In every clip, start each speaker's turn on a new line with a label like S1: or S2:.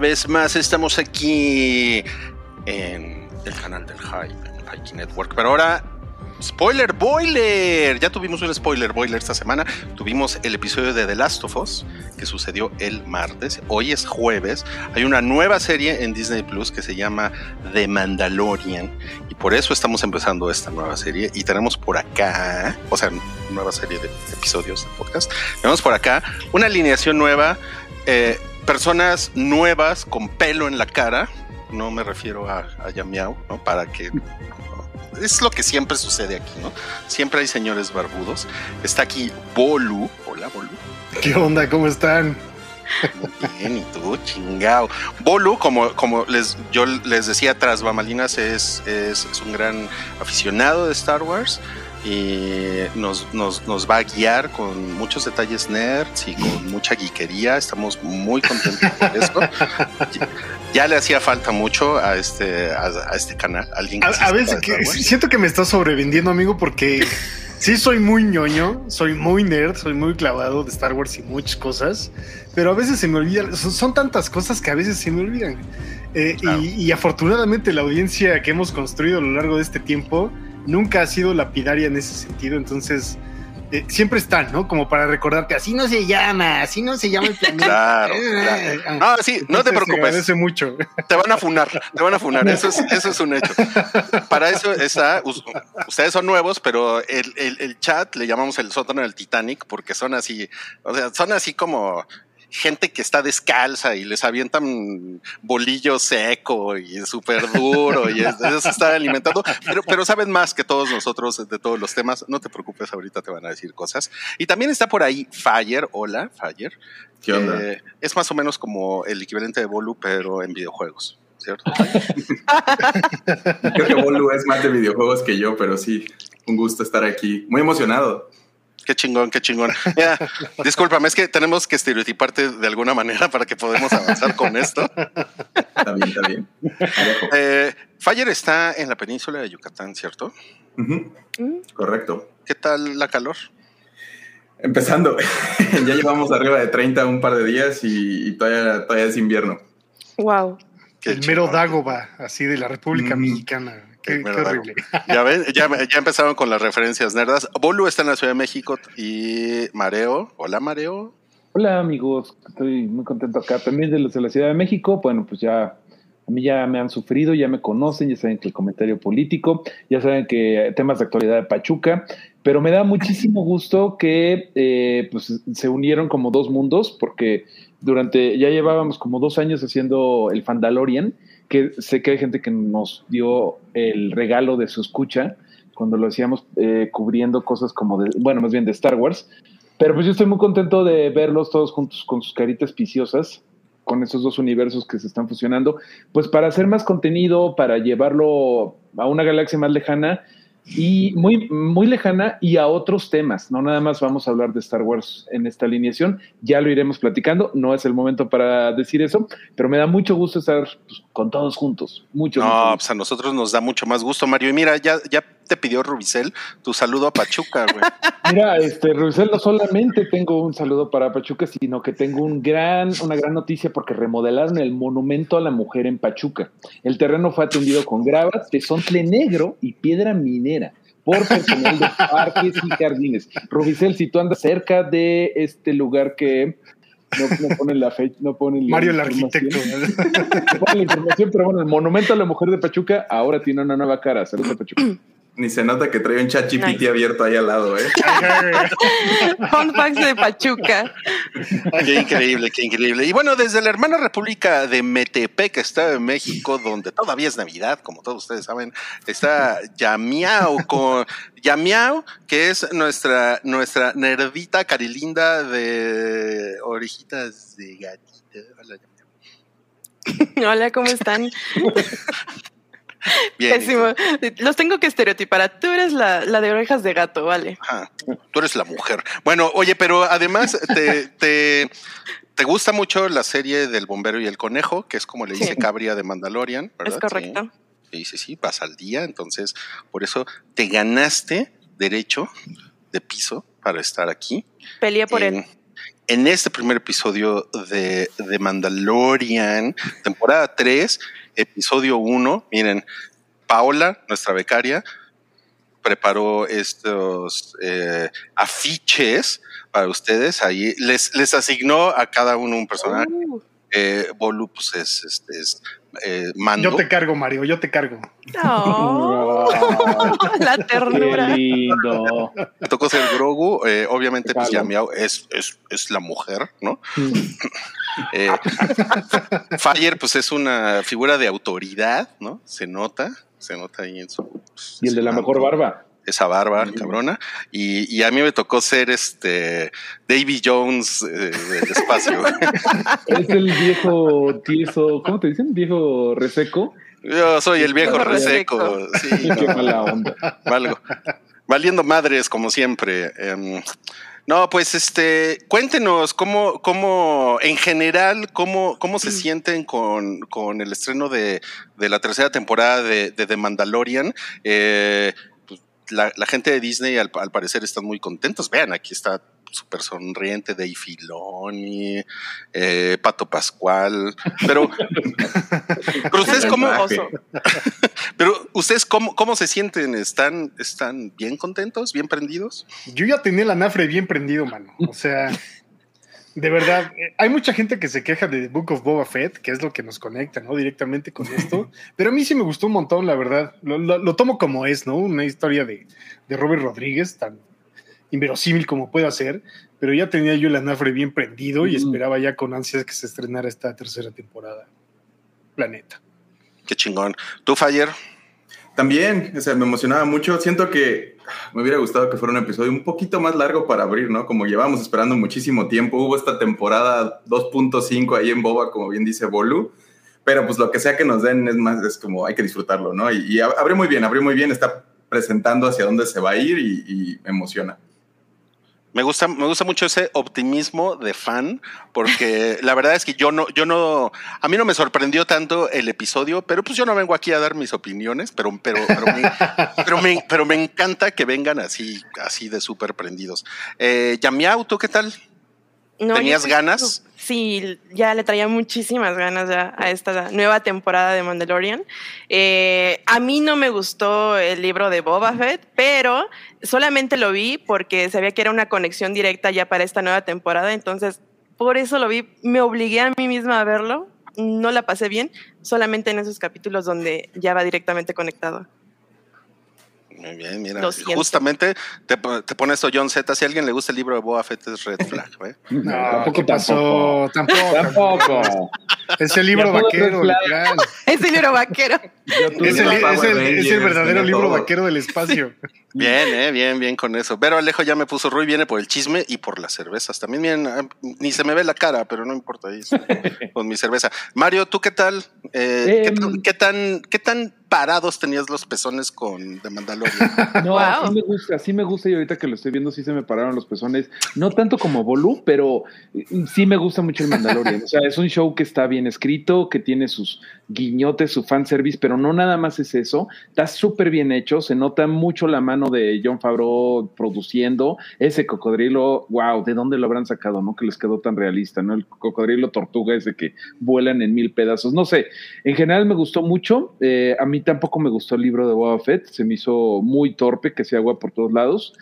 S1: Vez más estamos aquí en el canal del Hype, en Hikey Network, pero ahora Spoiler Boiler. Ya tuvimos un spoiler boiler esta semana. Tuvimos el episodio de The Last of Us que sucedió el martes. Hoy es jueves. Hay una nueva serie en Disney Plus que se llama The Mandalorian y por eso estamos empezando esta nueva serie. Y tenemos por acá, o sea, nueva serie de episodios de podcast. Tenemos por acá una alineación nueva. Eh, personas nuevas con pelo en la cara. No me refiero a, a Yamiao, ¿no? Para que es lo que siempre sucede aquí, ¿no? Siempre hay señores barbudos. Está aquí Bolu. Hola, Bolu.
S2: ¿Qué onda? ¿Cómo están?
S1: Bien, y tú, chingao. Bolu, como, como les, yo les decía, tras bambalinas, es, es, es un gran aficionado de Star Wars y nos, nos, nos, va a guiar con muchos detalles nerds y con mucha geekería. Estamos muy contentos por esto. ya, le hacía falta mucho a este, a, a este canal. Alguien
S2: a, a veces que, siento que me está sobrevendiendo, amigo, porque sí soy muy ñoño, soy muy nerd, soy muy clavado de Star Wars y muchas cosas, pero a veces se me olvidan, son, son tantas cosas que a veces se me olvidan. Eh, claro. y, y afortunadamente la audiencia que hemos construido a lo largo de este tiempo nunca ha sido lapidaria en ese sentido, entonces eh, siempre están, ¿no? Como para recordarte, así no se llama, así no se llama el planeta.
S1: Claro, claro. No, sí, no te preocupes.
S2: agradece mucho.
S1: Te van a funar, te van a funar, eso es, eso es un hecho. Para eso está, ustedes son nuevos, pero el, el, el chat le llamamos el sótano del Titanic porque son así, o sea, son así como gente que está descalza y les avientan bolillo seco y súper duro y eso se está alimentando, pero, pero saben más que todos nosotros de todos los temas. No te preocupes, ahorita te van a decir cosas. Y también está por ahí Fire. Hola, Fire.
S3: ¿Qué onda?
S1: Eh, es más o menos como el equivalente de Bolu, pero en videojuegos. ¿Cierto?
S3: Creo que Bolu es más de videojuegos que yo, pero sí, un gusto estar aquí. Muy emocionado
S1: qué chingón, qué chingón. Ya, discúlpame, es que tenemos que estereotiparte de alguna manera para que podamos avanzar con esto.
S3: Está bien, está bien.
S1: Eh, Fire está en la península de Yucatán, ¿cierto?
S3: Uh -huh. Correcto.
S1: ¿Qué tal la calor?
S3: Empezando, ya llevamos arriba de 30 un par de días y, y todavía, todavía es invierno.
S4: Wow.
S2: Qué el mero Dagoba, así de la República mm. Mexicana. Qué, qué horrible.
S1: Ya ven, ya, ya, empezaron con las referencias nerdas. Bolu está en la Ciudad de México y Mareo. Hola, Mareo.
S5: Hola, amigos. Estoy muy contento acá. También de los de la Ciudad de México. Bueno, pues ya a mí ya me han sufrido, ya me conocen, ya saben que el comentario político, ya saben que temas de actualidad de Pachuca, pero me da muchísimo gusto que eh, pues, se unieron como dos mundos, porque durante, ya llevábamos como dos años haciendo el Fandalorian, que sé que hay gente que nos dio el regalo de su escucha cuando lo hacíamos eh, cubriendo cosas como de, bueno, más bien de Star Wars. Pero pues yo estoy muy contento de verlos todos juntos con sus caritas piciosas, con esos dos universos que se están fusionando, pues para hacer más contenido, para llevarlo a una galaxia más lejana y muy, muy lejana y a otros temas. No nada más vamos a hablar de Star Wars en esta alineación, ya lo iremos platicando, no es el momento para decir eso, pero me da mucho gusto estar pues, con todos juntos. Mucho
S1: no,
S5: mucho
S1: pues a nosotros nos da mucho más gusto, Mario. Y mira, ya, ya te pidió Rubicel tu saludo a Pachuca, güey.
S5: Mira, este, Rubicel, no solamente tengo un saludo para Pachuca, sino que tengo un gran, una gran noticia porque remodelaron el monumento a la mujer en Pachuca. El terreno fue atendido con gravas, tesontle negro y piedra minera por personal de parques y jardines. Rubicel, si tú andas cerca de este lugar que no, no ponen la fecha, no ponen
S2: Mario el arquitecto.
S5: No ponen la información, pero bueno, el monumento a la mujer de Pachuca ahora tiene una nueva cara. Saludos a Pachuca.
S3: Ni se nota que trae un chat nice. abierto ahí al lado, ¿eh?
S4: Fun facts de Pachuca.
S1: Qué increíble, qué increíble. Y bueno, desde la hermana república de Metepec, Estado de México, donde todavía es Navidad, como todos ustedes saben, está Yamiao con Yamiao, que es nuestra, nuestra nerdita carilinda de orejitas de gatita. Hola.
S4: Hola, ¿cómo están? Bien, Pésimo. Los tengo que estereotipar. Tú eres la, la de orejas de gato, vale.
S1: Ajá. Tú eres la mujer. Bueno, oye, pero además te, te, te, gusta mucho la serie del bombero y el conejo, que es como le dice sí. Cabria de Mandalorian, ¿verdad?
S4: Es correcto.
S1: Sí, sí, sí, vas al día. Entonces, por eso te ganaste derecho de piso para estar aquí.
S4: Peleé por
S1: en,
S4: él.
S1: en este primer episodio de, de Mandalorian, temporada 3, episodio 1. Miren, Paola, nuestra becaria, preparó estos eh, afiches para ustedes. Ahí les, les asignó a cada uno un personaje.
S4: Uh,
S1: Eh, Bolu, pues es, este, es eh, Mando.
S2: Yo te cargo, Mario, yo te cargo.
S4: no. La
S5: Qué
S4: ternura.
S5: lindo.
S1: Me tocó ser Grogu. eh, obviamente, pues. Yamiao es, es, es la mujer, ¿no? Eh, Fire, pues es una figura de autoridad, ¿no? Se nota, se nota ahí en su.
S5: Y el de la mejor barba.
S1: Esa barba, cabrona. Y, y a mí me tocó ser este Davy Jones eh, del espacio.
S5: Es el viejo tieso, ¿cómo te dicen? Viejo reseco.
S1: Yo soy el viejo reseco. Sí,
S5: Qué
S1: no,
S5: mala onda.
S1: valgo. Valiendo madres, como siempre. Em, no, pues este, cuéntenos cómo, cómo, en general, cómo, cómo se sienten con, con el estreno de, de la tercera temporada de, de The Mandalorian. Eh, pues, la, la gente de Disney al, al parecer están muy contentos. Vean, aquí está súper sonriente Dave Filoni, eh, Pato Pascual, pero, pero ustedes cómo, pero ustedes cómo, cómo se sienten, están, están bien contentos, bien prendidos.
S2: Yo ya tenía el anafre bien prendido, mano. O sea, de verdad, eh, hay mucha gente que se queja de The Book of Boba Fett, que es lo que nos conecta, ¿no? Directamente con esto. Pero a mí sí me gustó un montón, la verdad. Lo, lo- lo tomo como es, ¿no? Una historia de, de Robert Rodríguez, tan inverosímil como pueda ser. Pero ya tenía yo el anafre bien prendido y esperaba ya con ansias que se estrenara esta tercera temporada. Planeta.
S1: Qué chingón. ¿Tú, Fire?
S3: También, o sea, me emocionaba mucho. Siento que me hubiera gustado que fuera un episodio un poquito más largo para abrir, ¿no? Como llevamos esperando muchísimo tiempo. Hubo esta temporada 2.5 ahí en Boba, como bien dice Bolu. Pero pues lo que sea que nos den es más, es como hay que disfrutarlo, ¿no? Y, y ab- abrió muy bien, abrió muy bien. Está presentando hacia dónde se va a ir y, y me emociona.
S1: Me gusta, me gusta mucho ese optimismo de fan, porque la verdad es que yo no, yo no, a mí no me sorprendió tanto el episodio, pero pues yo no vengo aquí a dar mis opiniones, pero, pero, pero, me, pero, me, pero me encanta que vengan así, así de súper prendidos. Eh, Yamiau, ¿tú qué tal?
S4: No,
S1: ¿Tenías
S4: yo-
S1: ganas?
S4: Sí, ya le traía muchísimas ganas ya a esta nueva temporada de Mandalorian. Eh, a mí no me gustó el libro de Boba Fett, pero solamente lo vi porque sabía que era una conexión directa ya para esta nueva temporada, entonces por eso lo vi. Me obligué a mí misma a verlo. No la pasé bien, solamente en esos capítulos donde ya va directamente conectado.
S1: Muy bien, mira, justamente te, te pone esto John Z, si a alguien le gusta el libro de Boba Fett es red flag, ¿eh?
S2: No,
S5: tampoco,
S2: ¿qué pasó? Tampoco.
S5: Tampoco.
S2: Es el libro vaquero, literal.
S4: Libro vaquero.
S2: Es el,
S3: Los
S5: una-
S2: es el- es el verdadero libro
S3: todo.
S2: vaquero del espacio.
S1: Bien, eh, bien, bien con eso. Pero Alejo ya me puso Rui, viene por el chisme y por las cervezas. También bien, ah, ni se me ve la cara, pero no importa ahí con mi cerveza. Mario, ¿tú qué tal? Eh, ¿qué, tan- qué tan, ¿Qué tan parados tenías los pezones con The Mandalorian?
S5: No,
S4: Wow.
S5: sí me gusta, así me gusta y ahorita que lo estoy viendo sí se me pararon los pezones, no tanto como Bolu, pero eh, sí me gusta mucho el Mandalorian. O sea, es un show que está bien escrito, que tiene sus guiñotes, su fanservice, pero no nada más es eso, está súper bien hecho, se nota mucho la mano de John Favreau produciendo ese cocodrilo, wow, ¿de dónde lo habrán sacado? ¿No? Que les quedó tan realista, ¿no? El cocodrilo tortuga ese que vuelan en mil pedazos, no sé, en general me gustó mucho. eh, a mí tampoco me gustó el libro de Boba Fett. Se me hizo muy torpe, que se agua por todos lados.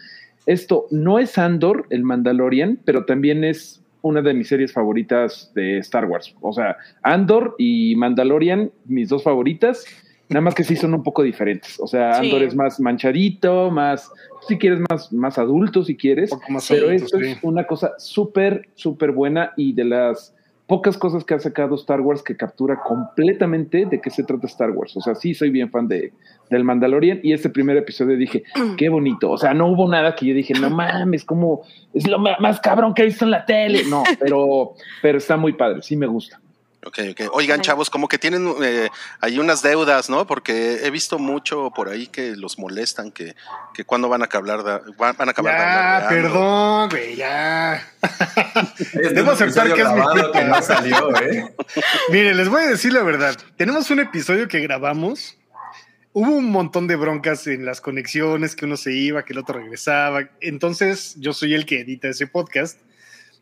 S5: Esto no es Andor, el Mandalorian, pero también es una de mis series favoritas de Star Wars. O sea, Andor y Mandalorian, mis dos favoritas. Nada más que sí son un poco diferentes. O sea,
S4: Sí.
S5: Andor es más manchadito, más, si quieres, más, más adulto, si quieres.
S2: Un poco más
S5: Pero
S2: adulto,
S5: esto
S2: sí.
S5: es una cosa súper, súper buena y de las pocas cosas que ha sacado Star Wars que captura completamente de qué se trata Star Wars. O sea, sí soy bien fan de, del Mandalorian y este primer episodio dije, qué bonito. O sea, no hubo nada que yo dije, no mames, como es lo más cabrón que he visto en la tele. No, pero, pero está muy padre, sí me gusta.
S1: Ok, ok. Oigan, chavos, como que tienen eh, ahí unas deudas, ¿no? Porque he visto mucho por ahí que los molestan, que, que cuando van a acabar de, van, van a acabar
S2: Ya,
S1: de
S2: perdón, güey, ya. Debo aceptar que es mi culpa.
S3: que no salió, ¿eh?
S2: Mire, les voy a decir la verdad. Tenemos un episodio que grabamos hubo un montón de broncas en las conexiones, que uno se iba, que el otro regresaba. Entonces, yo soy el que edita ese podcast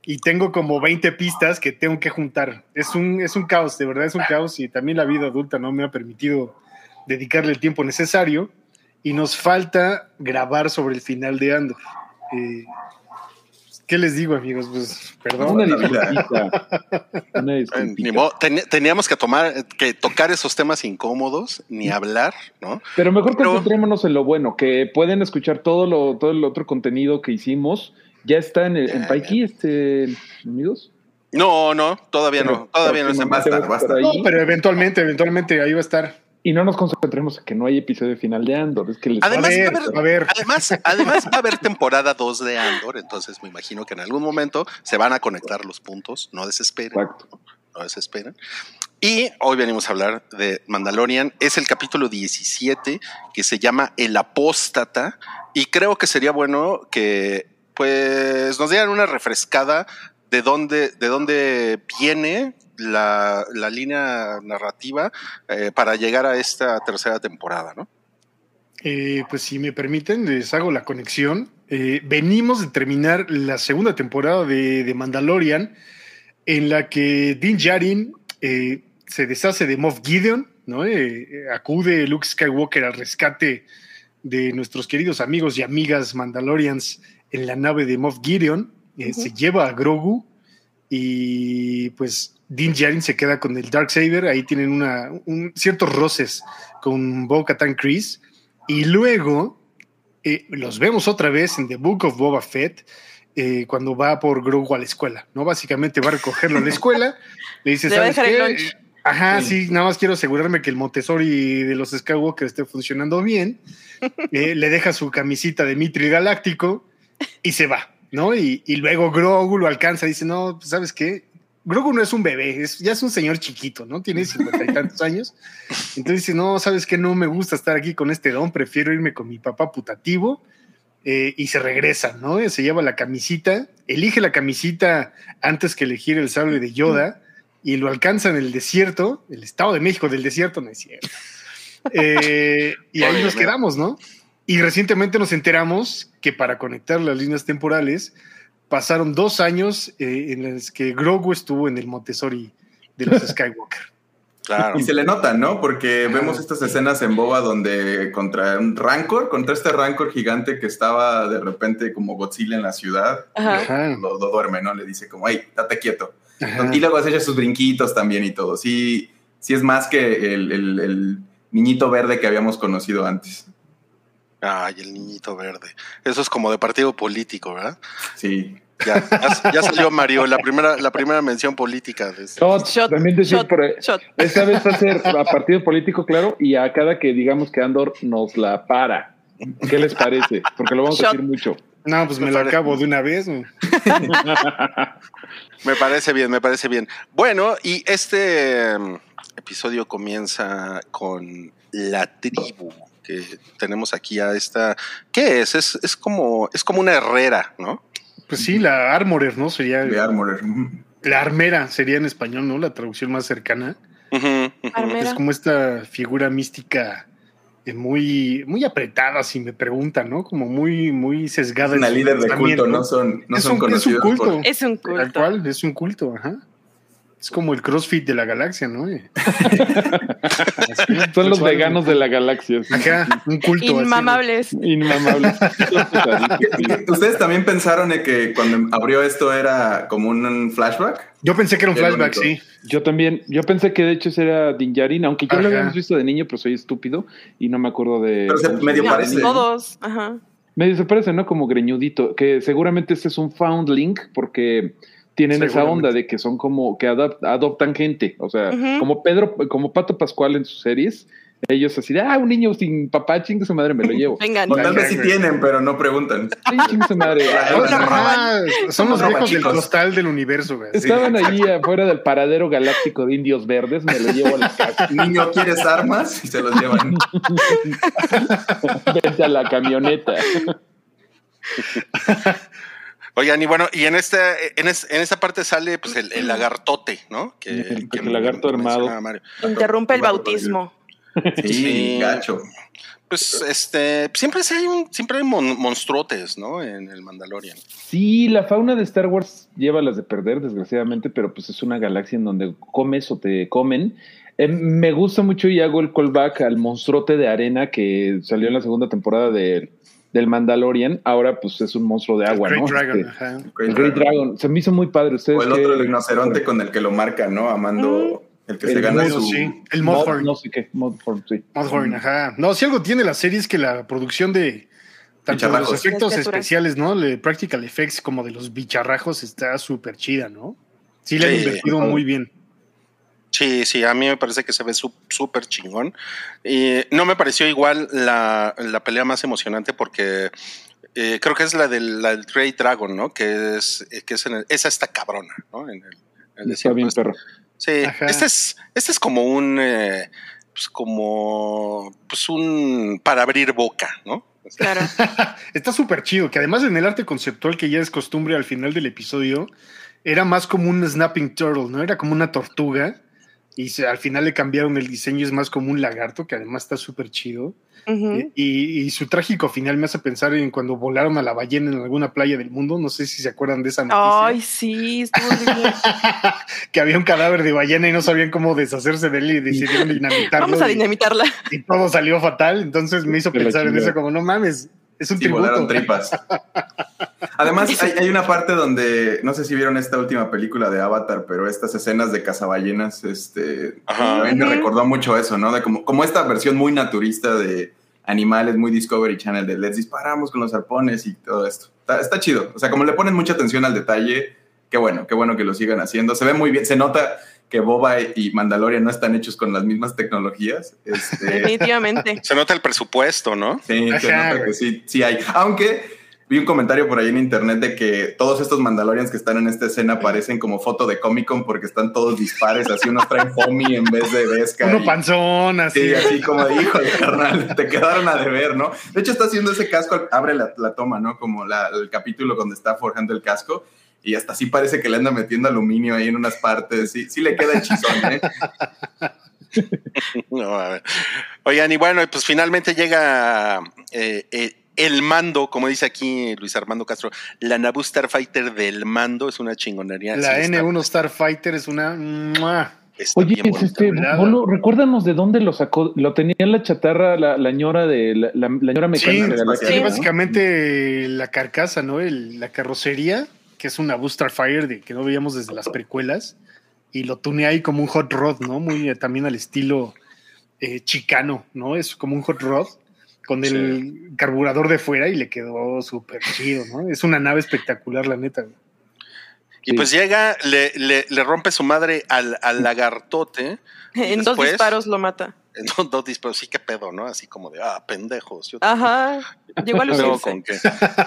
S2: y tengo como 20 pistas que tengo que juntar. Es un, es un caos, de verdad es un caos y también la vida adulta no me ha permitido dedicarle el tiempo necesario y nos falta grabar sobre el final de Andor. Eh, ¿Qué les digo, amigos? Pues, perdón.
S5: Una disculpita. Una disculpita.
S1: teníamos que tomar, que tocar esos temas incómodos, ni hablar, ¿no?
S5: Pero mejor
S1: Pero-
S5: concentrémonos en lo bueno, que pueden escuchar todo lo, todo el otro contenido que hicimos. Ya está en, el, en Paiki, este, amigos.
S1: No, no, todavía no, todavía no está
S5: próximamente
S3: basta,
S5: va a estar.
S2: No,
S5: ahí.
S2: pero eventualmente, eventualmente ahí va a estar.
S5: Y no nos concentremos en que no hay episodio final de Andor. Es que les
S1: Además,
S2: a ver,
S1: va a haber-
S2: a ver.
S1: Además, además va a haber temporada 2 de Andor, entonces me imagino que en algún momento se van a conectar los puntos, no desesperen,
S5: Exacto.
S1: no desesperen. Y hoy venimos a hablar de Mandalorian, es el capítulo 17 que se llama El Apóstata y creo que sería bueno que pues nos dieran una refrescada de dónde, de dónde viene la, la línea narrativa eh, para llegar a esta tercera temporada, ¿no?
S2: Eh, pues si me permiten, les hago la conexión. Eh, venimos de terminar la segunda temporada de, de Mandalorian, en la que Din Djarin eh, se deshace de Moff Gideon, ¿no? Acude Luke Skywalker al rescate de nuestros queridos amigos y amigas Mandalorians en la nave de Moff Gideon, eh,
S4: Ujú.
S2: se lleva a Grogu y pues Din Djarin se queda con el Darksaber, ahí tienen una, un, ciertos roces con Bo-Katan Kryze y luego eh, los vemos otra vez en The Book of Boba Fett eh, cuando va por Grogu a la escuela, ¿no? Básicamente va a recogerlo a la escuela, le dice, ¿sabes
S4: dejar el
S2: qué?
S4: lunch.
S2: Ajá,
S5: Sí.
S2: sí. nada más quiero asegurarme que el Montessori de los Skywalker esté funcionando bien. Eh, le deja su camisita de Mitri Galáctico y se va, ¿no? Y, y luego Grogu lo alcanza dice, no, pues, ¿sabes qué? Grogu no es un bebé, es, ya es un señor chiquito, ¿no? Tiene cincuenta y tantos años. Entonces dice, no, ¿sabes qué? No me gusta estar aquí con este don, prefiero irme con mi papá putativo. Eh, y se regresa, ¿no? Se lleva la camisita, elige la camisita antes que elegir el sable de Yoda y lo alcanza en el desierto, el Estado de México del desierto, no es cierto. Eh, y ahí nos quedamos, ¿no? Y recientemente nos enteramos que para conectar las líneas temporales pasaron dos años eh, en los que Grogu estuvo en el Montessori de los Skywalker.
S1: Claro.
S3: Y se le nota, ¿no? Porque vemos estas escenas en Boba donde contra un Rancor, contra este Rancor gigante que estaba de repente como Godzilla en la ciudad,
S4: Ajá.
S3: Lo, lo duerme, ¿no? Le dice como, hey, date quieto.
S2: Ajá.
S3: Y luego hace sus brinquitos también y todo. Sí, sí es más que el, el- el niñito verde que habíamos conocido antes.
S1: Ay, el niñito verde. Eso es como de partido político, ¿verdad?
S3: Sí.
S1: Ya, ya, ya salió Mario, la primera, la primera mención política de este.
S5: Shot,
S4: Shot,
S5: también decir
S4: shot,
S5: por
S4: shot.
S5: esta vez va a ser a partido político, claro, y a cada que digamos que Andor nos la para. ¿Qué les parece? Porque lo vamos a decir mucho.
S2: No, pues me lo acabo de una vez.
S1: Me parece bien, me parece bien. Bueno, y este mm, episodio comienza con la tribu que tenemos aquí a esta. ¿Qué es? Es, es como es como una herrera, ¿no?
S2: Pues sí, la Armorer, ¿no? Sería
S3: De Armorer.
S2: la armera, sería en español, ¿no? La traducción más cercana. Es como esta figura mística eh, muy, muy apretada, si me preguntan, ¿no? Como muy, muy sesgada.
S3: Una
S2: en su
S3: líder de culto, no son, no
S2: es,
S3: son
S2: un, es un
S3: conocidos
S2: culto.
S3: por-
S4: Es un
S2: Tal
S4: culto.
S2: cual, es un culto, ajá. Es como el CrossFit de la galaxia, ¿no? Eh,
S5: Son los veganos de la galaxia. sí.
S2: Ajá, un culto. así, ¿no?
S4: Inmamables.
S5: Inmamables.
S3: ¿Ustedes también pensaron en que cuando abrió esto era como un flashback?
S2: Yo pensé que era un flashback, sí.
S5: Yo también, yo pensé que de hecho ese era Din Djarin, aunque yo lo habíamos visto de niño, pero soy estúpido y no me acuerdo de.
S3: Pero se medio parece.
S4: Todos. Ajá.
S5: Medio se parece, ¿no? Como greñudito, que seguramente este es un foundling porque tienen esa onda de que son como que adop- adoptan gente, o sea, como Pedro, como Pato Pascual en sus series, ellos así de, ah, un niño sin papá, chingue su madre, me lo llevo.
S4: Vengan.
S3: Tal vez sí tienen, pero no preguntan.
S5: Sí, chingue su madre.
S2: Ah, son los viejos del costal del universo, güey. sí.
S5: Estaban allí afuera del paradero galáctico de indios verdes, me lo llevo a la casa,
S3: Niño, ¿quieres armas? Y se los llevan.
S5: vente a la camioneta.
S1: Oigan, y bueno, y en esta, en, es- en esta parte sale pues el, el lagartote, ¿no? Que,
S5: El-
S1: que
S5: el lagarto armado.
S1: Mario.
S4: Interrumpe el bautismo.
S3: Sí,
S1: Sí.
S3: gacho.
S1: Pues este, siempre hay un, siempre hay mon- monstruotes, ¿no? En el Mandalorian.
S5: Sí, la fauna de Star Wars lleva las de perder, desgraciadamente, pero pues es una galaxia en donde comes o te comen. Eh, me gusta mucho y hago el callback al monstruote de arena que salió en la segunda temporada de- del Mandalorian. Ahora pues es un monstruo de agua,
S2: Great
S5: ¿no?
S2: Dragon,
S5: Este,
S2: ajá.
S5: el Great Dragon. Se me hizo muy padre. ¿Ustedes
S3: O el
S5: qué-
S3: otro rinoceronte con el que lo marca, ¿no? Amando el que
S5: El
S3: se gana su.
S2: sí. El
S5: Mod-
S2: Modhorn.
S5: No sé qué, Modhorn, sí.
S2: Modhorn, ajá. No, si algo tiene la serie es que la producción de tanto de los efectos especiales, ¿no? De practical effects como de los bicharrajos está súper chida, ¿no? Sí, le han invertido muy bien.
S1: Sí, sí, a mí me parece que se ve súper chingón. Y no me pareció igual la, la pelea más emocionante porque eh, creo que es la del, la del Dragon, ¿no? Que es, eh, que es en el- esa está cabrona, ¿no? En el, en el
S5: Está bien,
S1: desierto.
S5: perro.
S1: Sí,
S2: Ajá.
S1: este es, este es como un, eh, pues como, pues un para abrir boca, ¿no?
S4: Claro.
S2: Está súper chido, que además en el arte conceptual que ya es costumbre al final del episodio, era más como un snapping turtle, ¿no? Era como una tortuga. Y se- al final le cambiaron el diseño, es más como un lagarto, que además está súper chido.
S4: Ujú.
S2: y, y su trágico final me hace pensar en cuando volaron a la ballena en alguna playa del mundo. No sé si se acuerdan de esa noticia.
S4: Ay, sí, estuvo
S2: que había un cadáver de ballena y no sabían cómo deshacerse de él y decidieron dinamitarlo.
S4: Vamos a dinamitarla.
S2: y, todo salió fatal. Entonces me hizo pensar en eso como, no mames, es un
S3: Sí, volaron
S2: tributo.
S3: tripas. Además, hay, hay una parte donde, no sé si vieron esta última película de Avatar, pero estas escenas de cazaballenas, este,
S1: Ajá.
S3: a mí me recordó mucho eso, ¿no? De como, como esta versión muy naturista de animales, muy Discovery Channel, de les disparamos con los arpones y todo esto. Está, está chido. O sea, como le ponen mucha atención al detalle, qué bueno, qué bueno que lo sigan haciendo. Se ve muy bien, se nota que Boba y Mandalorian no están hechos con las mismas tecnologías. Este,
S4: Definitivamente.
S1: Se nota el presupuesto, ¿no?
S3: Sí, se nota que sí, sí hay. Aunque vi un comentario por ahí en internet de que todos estos Mandalorians que están en esta escena parecen como foto de Comic Con porque están todos dispares, así unos traen foamy en vez de Vesca.
S2: Uno
S3: y-
S2: panzón, así.
S3: Sí, así como de hijo de carnal, te quedaron a deber, ¿no? De hecho, está haciendo ese casco, abre la, la toma, ¿no? Como la- el capítulo donde está forjando el casco. Y hasta así parece que le anda metiendo aluminio ahí en unas partes. Sí, sí le queda hechizón, ¿eh?
S1: No, a ver. Oigan, y bueno, pues finalmente llega eh, eh, el mando, como dice aquí Luis Armando Castro, la Naboo Starfighter del mando es una chingonería.
S2: La
S1: Sí, está-
S2: N1 Starfighter es una... ¡mua!
S1: está
S5: Oye,
S1: bien
S5: es este. Bolo, recuérdanos de dónde lo sacó. Lo tenía en la chatarra, la, la ñora de la, la, la ñora
S2: Sí,
S5: mecánica de la
S3: sí,
S2: Sí, básicamente la carcasa, ¿no? El- la carrocería, que es una Booster Fire de, que no veíamos desde las precuelas, y lo tuneé ahí como un hot rod, ¿no? Muy eh, también al estilo eh, chicano, ¿no? Es como un hot rod con el carburador de fuera y le quedó súper chido, ¿no? Es una nave espectacular, la neta. güey.
S1: Y pues llega, le, le, le rompe su madre al, al lagartote.
S4: En dos disparos lo mata.
S1: En dos, dos disparos, sí que pedo, ¿no? Así como de, ah, pendejos. Yo
S4: Ajá. Llegó a lucirse.
S1: con qué.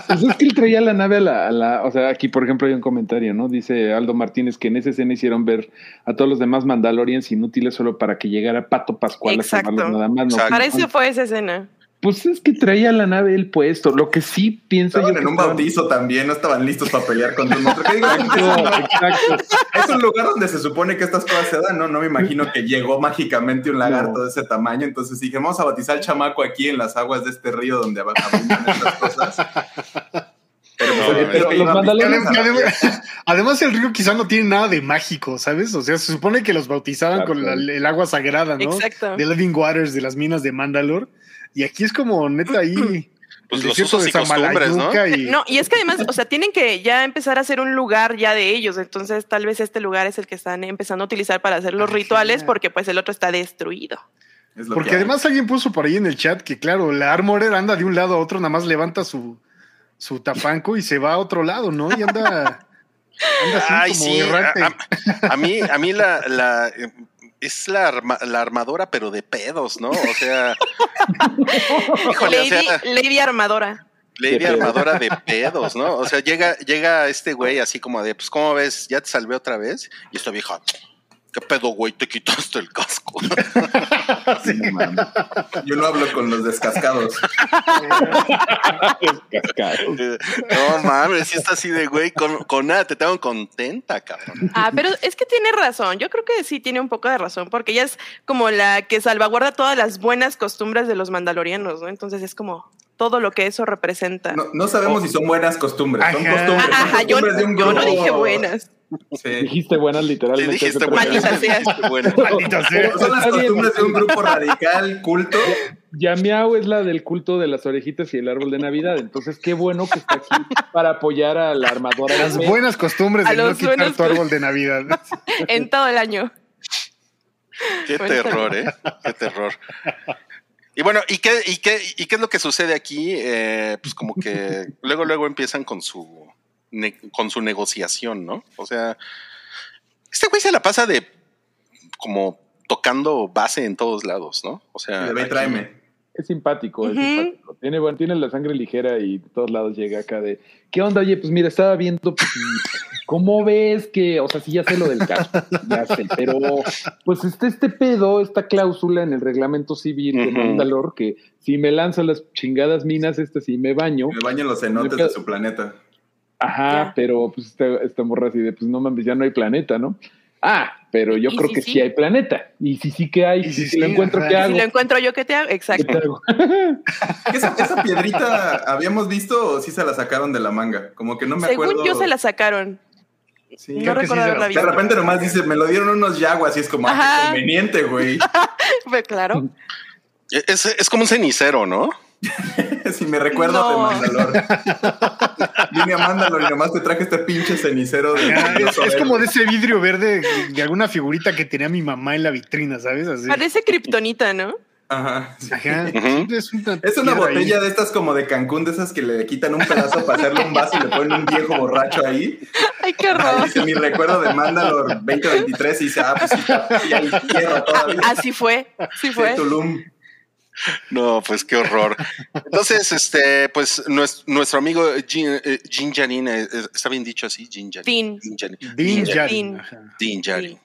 S5: Pues es que él traía la nave a la, a la- O sea, aquí, por ejemplo, hay un comentario, ¿no? Dice Aldo Martínez que en esa escena hicieron ver a todos los demás Mandalorians inútiles solo para que llegara Pato Pascual
S4: Exacto.
S5: a salvarlos nada más. No,
S1: Exacto.
S4: Para eso fue esa escena.
S5: Pues es que traía la nave él puesto. Lo que sí pienso
S3: Estaban
S5: yo.
S3: en
S5: que
S3: un
S5: estaban-
S3: bautizo también, no estaban listos para pelear contra un monstruo. ¿Qué digo?
S5: No, exacto.
S3: Es un lugar donde se supone que estas cosas se dan, ¿no? No me imagino que llegó mágicamente un lagarto
S5: No.
S3: de ese tamaño. Entonces dije, vamos a bautizar al chamaco aquí en las aguas de este río donde ab- abundan estas cosas. Pero, pues,
S1: No,
S3: oye,
S1: no,
S3: pero
S5: los
S3: la
S2: Además, además, el río quizá no tiene nada de mágico, ¿sabes? O sea, se supone que los bautizaban
S5: Claro,
S2: con la- el agua sagrada, ¿no?
S4: Exacto.
S2: De Living Waters, de las minas de Mandalore. Y aquí es como neta ahí.
S1: Pues los usos y costumbres, ¿no?
S2: Y-
S4: No, y es que además, o sea, tienen que ya empezar a hacer un lugar ya de ellos. Entonces, tal vez este lugar es el que están empezando a utilizar para hacer los rituales, porque pues el otro está destruido.
S3: Es
S2: Porque
S3: hay.
S2: además alguien puso por ahí en el chat que, claro, la Armorer anda de un lado a otro, nada más levanta su, su tapanco y se va a otro lado, ¿no? Y anda, anda así
S1: Ay,
S2: como
S1: sí. A, a- a mí, a mí la, la, eh, es la, arma- la armadora, pero de pedos, ¿no? O sea, híjole, o
S4: Lady,
S1: sea,
S4: Lady Armadora.
S1: Lady
S5: De pedos.
S1: armadora de pedos, ¿no? O sea, llega, llega este güey así como de, pues, ¿cómo ves? Ya te salvé otra vez. Y esta vieja, ¿Qué pedo, güey? Te quitaste el casco.
S3: Mames. Yo no hablo con los descascados.
S1: no mames, si está así de güey, con, con nada te tengo contenta, cabrón.
S4: Ah, pero es que tiene razón. Yo creo que sí tiene un poco de razón, porque ella es como la que salvaguarda todas las buenas costumbres de los mandalorianos, ¿no? Entonces es como todo lo que eso representa.
S3: No, no sabemos si son buenas costumbres. Son
S2: Ajá.
S3: costumbres, son
S4: Ajá, yo,
S3: de un
S4: yo no
S3: grupo.
S4: dije buenas.
S3: Sí.
S5: Dijiste buenas
S1: Sí,
S5: literalmente.
S1: dijiste
S4: Maldita sea.
S1: dijiste bueno.
S2: Maldita sea.
S3: Son las costumbres de un grupo radical, culto.
S5: Yamiao es la del culto de las orejitas y el árbol de Navidad. Entonces, qué bueno que está aquí para apoyar a la armadora. de
S2: Las buenas costumbres de no quitar
S4: buenos
S2: tu árbol de Navidad.
S4: En todo el año.
S1: Qué
S4: Bueno,
S1: terror, ¿eh? Qué terror. Y bueno, ¿y qué, y qué, y qué es lo que sucede aquí? Eh, pues como que luego, luego empiezan con su, con su negociación, ¿no? O sea, este güey se la pasa de como tocando base en todos lados, ¿no? O sea,
S3: De ve tráeme.
S5: Es simpático, es simpático. Tiene, bueno, tiene la sangre ligera y de todos lados llega acá de, ¿qué onda? Oye, pues mira, estaba viendo, pues, ¿cómo ves que, o sea, sí ya sé lo del caso, ya sé, pero pues está este pedo, esta cláusula en el reglamento civil de
S1: Ujú.
S5: Mandalor, que si me lanzo las chingadas minas, este sí me baño.
S3: Me bañan los cenotes de su planeta.
S5: Ajá,
S4: Ya.
S5: pero pues esta, esta morra así de, pues no mames, ya no hay planeta, ¿no? Ah, pero yo
S4: ¿Y
S5: creo
S4: si
S5: que
S4: sí?
S5: sí? hay planeta. Y si sí que hay,
S2: Y
S5: si,
S2: si
S5: sí lo
S2: sí,
S5: encuentro,
S2: ajá.
S5: ¿qué hago?
S4: Si lo encuentro yo, ¿qué te hago?
S5: ¿Qué
S4: Exacto.
S5: te hago?
S3: ¿Esa, esa piedrita habíamos visto o sí se la sacaron de la manga? Como que no me
S4: Según
S3: acuerdo.
S4: yo se la sacaron.
S3: Sí.
S4: no
S2: creo que sí
S4: recuerdo
S2: la-
S3: De repente nomás dice, me lo dieron unos yaguas y es como, ah, conveniente, güey.
S4: Pues claro.
S1: Es, es como un cenicero, ¿no?
S3: si me recuerdo
S4: No.
S3: de Mandalor. Vine a Mandalor y nomás te traje este pinche cenicero de...
S2: Ah, es, es como de ese vidrio verde de alguna figurita que tenía mi mamá en la vitrina, ¿sabes? Así.
S4: Parece kriptonita, ¿no?
S3: Ajá.
S2: Es una,
S3: Es una
S2: piedra ahí.
S3: botella de estas como de Cancún, de esas que le quitan un pedazo para hacerle un vaso y le ponen un viejo borracho ahí.
S4: Ay, qué horror.
S3: dice mi recuerdo de Mandalor 2023 y dice, ah, pues sí, todavía.
S4: Así fue. Sí
S3: Sí,
S4: fue.
S3: Tulum.
S1: No, pues qué horror. Entonces, este, pues nues- nuestro, amigo Jin, eh, Jin eh, eh, está bien dicho así, Jin Jarin.
S2: Din
S4: Din.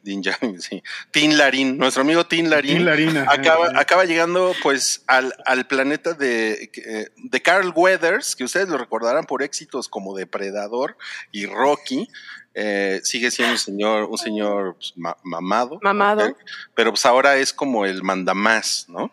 S1: Din Din sí. Tin Larín, nuestro amigo Tin Larín.
S2: Din Larín, ajá.
S1: Acaba, acaba llegando pues al, al planeta de, eh, de Carl Weathers, que ustedes lo recordarán por éxitos como Depredador y Rocky. Eh, sigue siendo un señor, un señor pues, ma- mamado.
S4: Mamado.
S1: Pero pues ahora es como el mandamás, ¿no?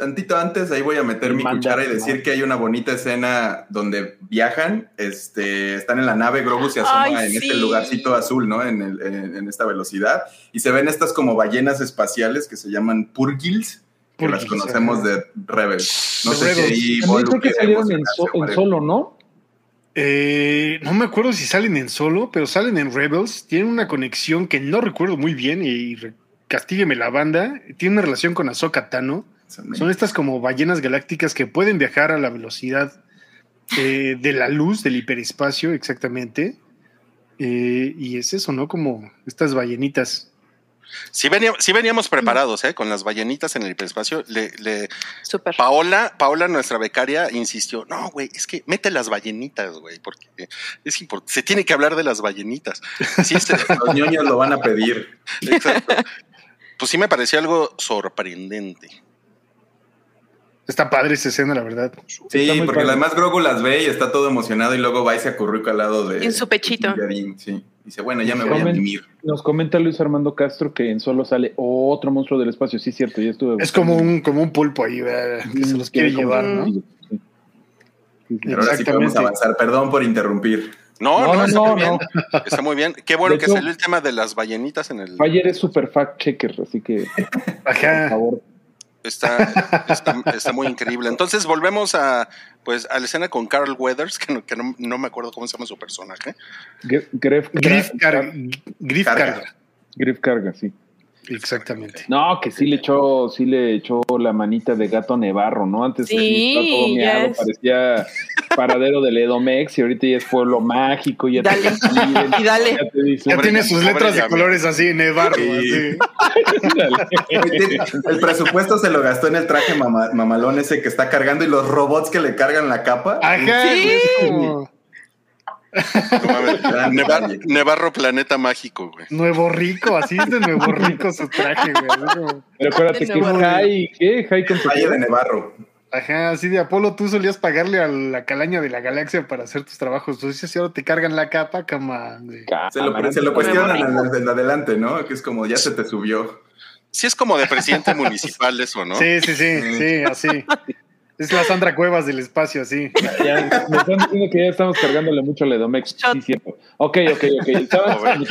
S3: Tantito antes, ahí voy a meter mi
S5: Manda,
S3: cuchara y
S5: ¿no?
S3: decir que hay una bonita escena donde viajan, este, están en la nave, Grogu se asoma
S4: Ay,
S3: en este
S4: sí.
S3: lugarcito azul, ¿no? En, el- en- en esta velocidad, y se ven estas como ballenas espaciales que se llaman Purgils, que las conocemos de Rebels. No
S2: De
S3: sé si
S2: Rebels.
S3: ahí
S5: También
S3: Bolu
S5: creo que salieron en, so- solo, ¿no?
S2: Eh, no me acuerdo si salen en solo, pero salen en Rebels. Tienen una conexión que no recuerdo muy bien y re- castígueme la banda. Tiene una relación con Ahsoka Tano. Son estas como ballenas galácticas que pueden viajar a la velocidad eh, de la luz, del hiperespacio, exactamente. Eh, y es eso, ¿no? Como estas ballenitas.
S1: Sí veníamos, sí veníamos preparados, ¿eh? Con las ballenitas en el hiperespacio. Le, le-
S4: Súper.
S1: Paola, Paola, nuestra becaria, insistió, no, güey, es que mete las ballenitas, güey, porque es importante, se tiene que hablar de las ballenitas. Sí, este-
S3: Los ñoños lo van a pedir.
S1: exacto. Pues sí me pareció algo sorprendente.
S2: Está padre esa escena, la verdad.
S3: Sí,
S5: Está muy
S3: porque
S5: padre.
S3: además Grogu las ve y está todo emocionado y luego va y se acurruca al lado de...
S4: En su pechito.
S3: de Sí, dice, bueno, ya me voy a mimir.
S5: Nos comenta Luis Armando Castro que en solo sale otro monstruo del espacio. Sí, cierto, ya estuve.
S2: Es como un, como un pulpo ahí, ¿verdad? que se los quiere llevar, ¿no?
S5: Sí, sí. Sí, sí.
S3: Pero ahora sí podemos avanzar. Perdón por interrumpir.
S1: No,
S5: No,
S1: no,
S5: no,
S1: está,
S5: no,
S1: muy bien,
S5: no.
S1: está muy bien. Qué bueno
S5: De
S1: que
S5: hecho-
S1: salió el tema de las ballenitas en el...
S5: Bayer es super fact checker, así que por
S2: Ajá.
S5: favor.
S1: Está, está, está muy increíble. Entonces volvemos a pues a la escena con Carl Weathers, que no, que no, no me acuerdo cómo se llama su personaje.
S2: Griff, carga, Griff
S3: Carga.
S5: Griff carga, sí.
S2: Exactamente.
S5: No, que sí le echó, sí le echó la manita de gato Nevarro, ¿no? Antes
S4: Sí,
S5: estaba todo
S4: es.
S5: parecía paradero del Edomex y ahorita ya es pueblo mágico, ya te
S4: Dale.
S5: reciben,
S4: Y dale.
S5: ya te dicen,
S2: Ya
S1: Pobre
S2: tiene sus letras de colores así en el
S3: presupuesto se lo gastó en el traje mama- mamalón ese que está cargando y los robots que le cargan la capa.
S2: Ajá,
S4: Sí.
S1: No Neva-. Nevarro Planeta Mágico, güey.
S2: Nuevo rico, así es de nuevo rico su traje, güey.
S5: Pero acuérdate que high, ¿qué? High con
S3: Valle de Nevarro.
S2: Ajá, así de Apolo, tú solías pagarle a la calaña de la galaxia para hacer tus trabajos. Tú dices, ahora te cargan la capa, cama.
S3: Se lo, se lo cuestionan en, en adelante, ¿no? Que es como ya se te subió.
S1: Sí es como de presidente municipal eso, ¿no?
S2: Sí, sí, sí, sí, así. Es la Sandra Cuevas del espacio, así.
S5: Ya, me están diciendo que ya estamos cargándole mucho al Edomex. Sí, cierto. Ok, ok, ok. Estaba en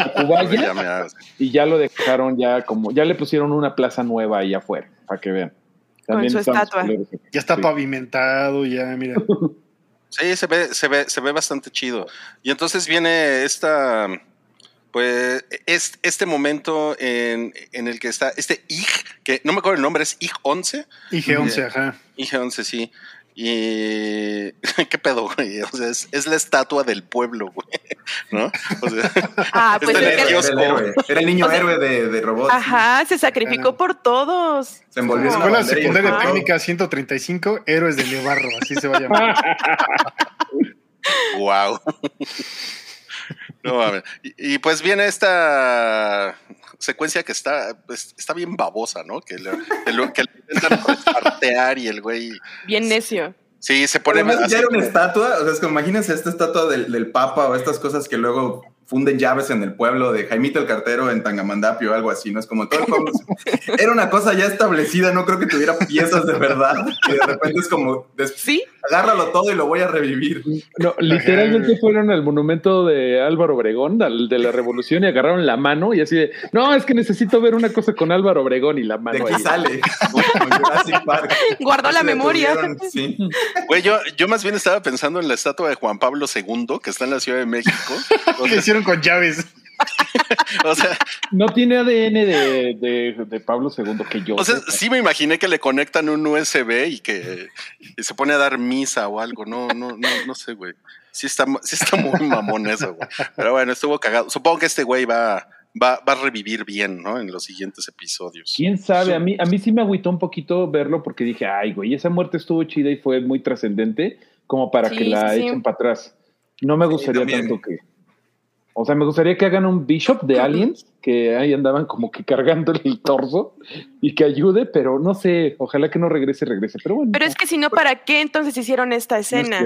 S5: y ya lo dejaron ya como, ya le pusieron una plaza nueva ahí afuera, para que vean.
S4: Con su estatua.
S2: Ya está
S5: Sí.
S2: pavimentado, ya, mira.
S1: Sí, se ve, se ve, se ve bastante chido. Y entonces viene esta, pues, es, este momento en, en el que está este IG, que no me acuerdo el nombre, es IG 11.
S2: IG-11, ajá.
S1: IG 11, sí. Y qué pedo, güey. O sea, es, es la estatua del pueblo, güey. ¿No? O sea,
S4: Ah, pues.
S3: Era el héroe. Era el niño
S4: O sea-
S3: héroe de, de robots.
S4: Ajá, se sacrificó por todos.
S3: Se envolvió en una
S2: Escuela
S3: y
S2: Secundaria. Técnica 135, Héroes de Nevarro, así se va a llamar.
S1: wow. No mames. Y, y pues viene esta secuencia que está, pues, está bien babosa, ¿no? Que, le, que lo- que le intentan partear y el güey.
S4: Bien necio.
S1: Sí, se pone.
S3: Además, ya era una estatua, o sea, es que imagínense esta estatua del, del Papa o estas cosas que luego funden llaves en el pueblo de Jaimito el Cartero en Tangamandapio o algo así, ¿no? Es como todo el pueblo. Era una cosa ya establecida, no creo que tuviera piezas de verdad. Y de repente es como,
S4: Sí,
S3: agárralo todo y lo voy a revivir.
S5: No, literalmente fueron al monumento de Álvaro Obregón, al de la revolución, y agarraron la mano y así de, no, es que necesito ver una cosa con Álvaro Obregón y la
S3: De
S5: mano
S3: aquí
S5: ahí.
S3: sale.
S4: Guardó la memoria.
S3: Sí.
S1: Güey, yo, yo más bien estaba pensando en la estatua de Juan Pablo II, que está en la Ciudad de México. O
S2: ¿Qué
S1: sea,
S2: hicieron con llaves?
S1: o sea,
S5: No tiene ADN de, de, de Pablo II que yo.
S1: o sea,
S5: sepa.
S1: sí me imaginé que le conectan un USB y que y se pone a dar misa o algo. No, no, no, no sé, güey. Sí está, sí está muy mamón eso, güey. Pero bueno, estuvo cagado. Supongo que este güey va, va, va a revivir bien, ¿no? En los siguientes episodios.
S5: ¿Quién sabe? A mí, a mí sí me agüitó un poquito verlo porque dije, ay, güey, esa muerte estuvo chida y fue muy trascendente como para
S4: Sí,
S5: que la
S4: sí,
S5: echen para atrás. No me gustaría tanto que... O sea, me gustaría que hagan un Bishop de Aliens, que ahí andaban como que cargando el torso y que ayude, pero no sé, ojalá que no regrese, regrese. Pero bueno.
S4: Pero es que si no, ¿para qué entonces hicieron esta
S5: no es
S4: escena?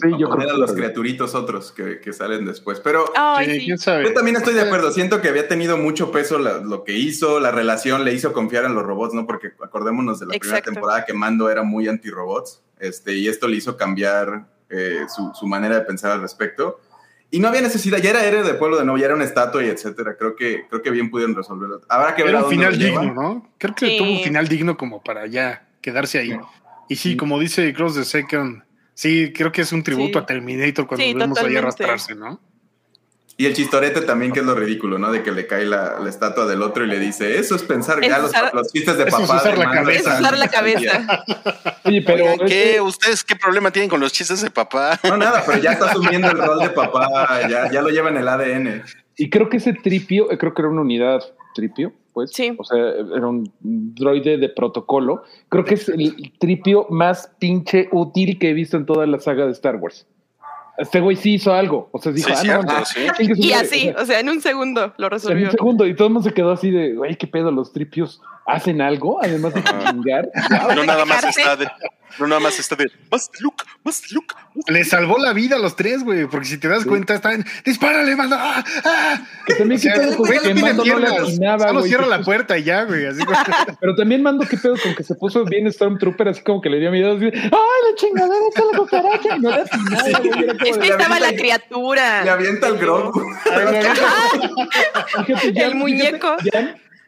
S5: Sí, yo creo que
S3: a los
S5: lo-
S3: criaturitos otros que, que salen después. Pero
S4: Ay,
S2: Sí,
S4: sí.
S2: quién sabe.
S3: Yo también estoy de acuerdo. Siento que había tenido mucho peso la- lo que hizo, la relación le hizo confiar en los robots, ¿no? Porque acordémonos de la primera temporada que Mando era muy anti-robots, este, y esto le hizo cambiar eh, su, su manera de pensar al respecto. Y no había necesidad, ya era héroe de pueblo de nuevo, ya era una estatua y etcétera. Creo que, creo que bien pudieron resolverlo. Habrá que ver a
S2: un
S3: dónde
S2: final digno, ¿no? Creo que
S4: Sí.
S2: tuvo un final digno como para ya quedarse ahí. Y sí, como dice Cross the Second, sí, creo que es un tributo
S4: Sí.
S2: a Terminator cuando vemos ahí
S4: totalmente.
S2: arrastrarse, ¿no?
S3: Y el chistorete también, que es lo ridículo, ¿no? De que le cae la, la estatua del otro y le dice, eso es pensar
S4: Es
S3: ya los,
S4: usar-
S3: los chistes de
S2: eso es
S3: papá.
S2: usar la cabeza.
S4: Es usar la cabeza.
S5: Oye, pero
S1: Oigan, ¿qué?
S5: este-
S1: ¿Ustedes qué problema tienen con los chistes de papá?
S3: No, nada, pero ya está asumiendo el rol de papá, ya, ya lo lleva en el ADN.
S5: Y creo que ese tripio, eh, creo que era una unidad tripio, pues.
S4: Sí.
S5: O sea, era un droide de protocolo. Creo que es el tripio más pinche útil que he visto en toda la saga de Star Wars. Este güey sí hizo algo. O sea, dijo,
S1: Sí,
S5: ah,
S1: cierto,
S5: no,
S1: sí.
S4: Y
S5: madre".
S4: así,
S5: O sea,
S4: en un segundo lo
S5: en
S4: resolvió.
S5: un segundo, y todo el mundo se quedó así de, güey, qué pedo, los tripios hacen algo, además de chingar.
S1: No nada más está de. No nada más está de. Más look, más look.
S2: Le salvó la vida a los tres, güey, porque si te das cuenta, están, dispárale, manda. ¡Ah! ¡Ah!
S5: Que también
S2: O sea,
S5: qué pedo con que Mando no le atinaba,
S2: Solo cierra
S5: se
S2: la
S5: puso-
S2: puerta y ya, güey.
S5: Pero también mando qué pedo con que se puso bien Stormtrooper, así como que le dio miedo, así, ¡ay, la chingadera está la cucaracha! No le atinaba, era como
S4: Es que estaba la criatura.
S3: Le avienta el Grogu.
S4: El muñeco.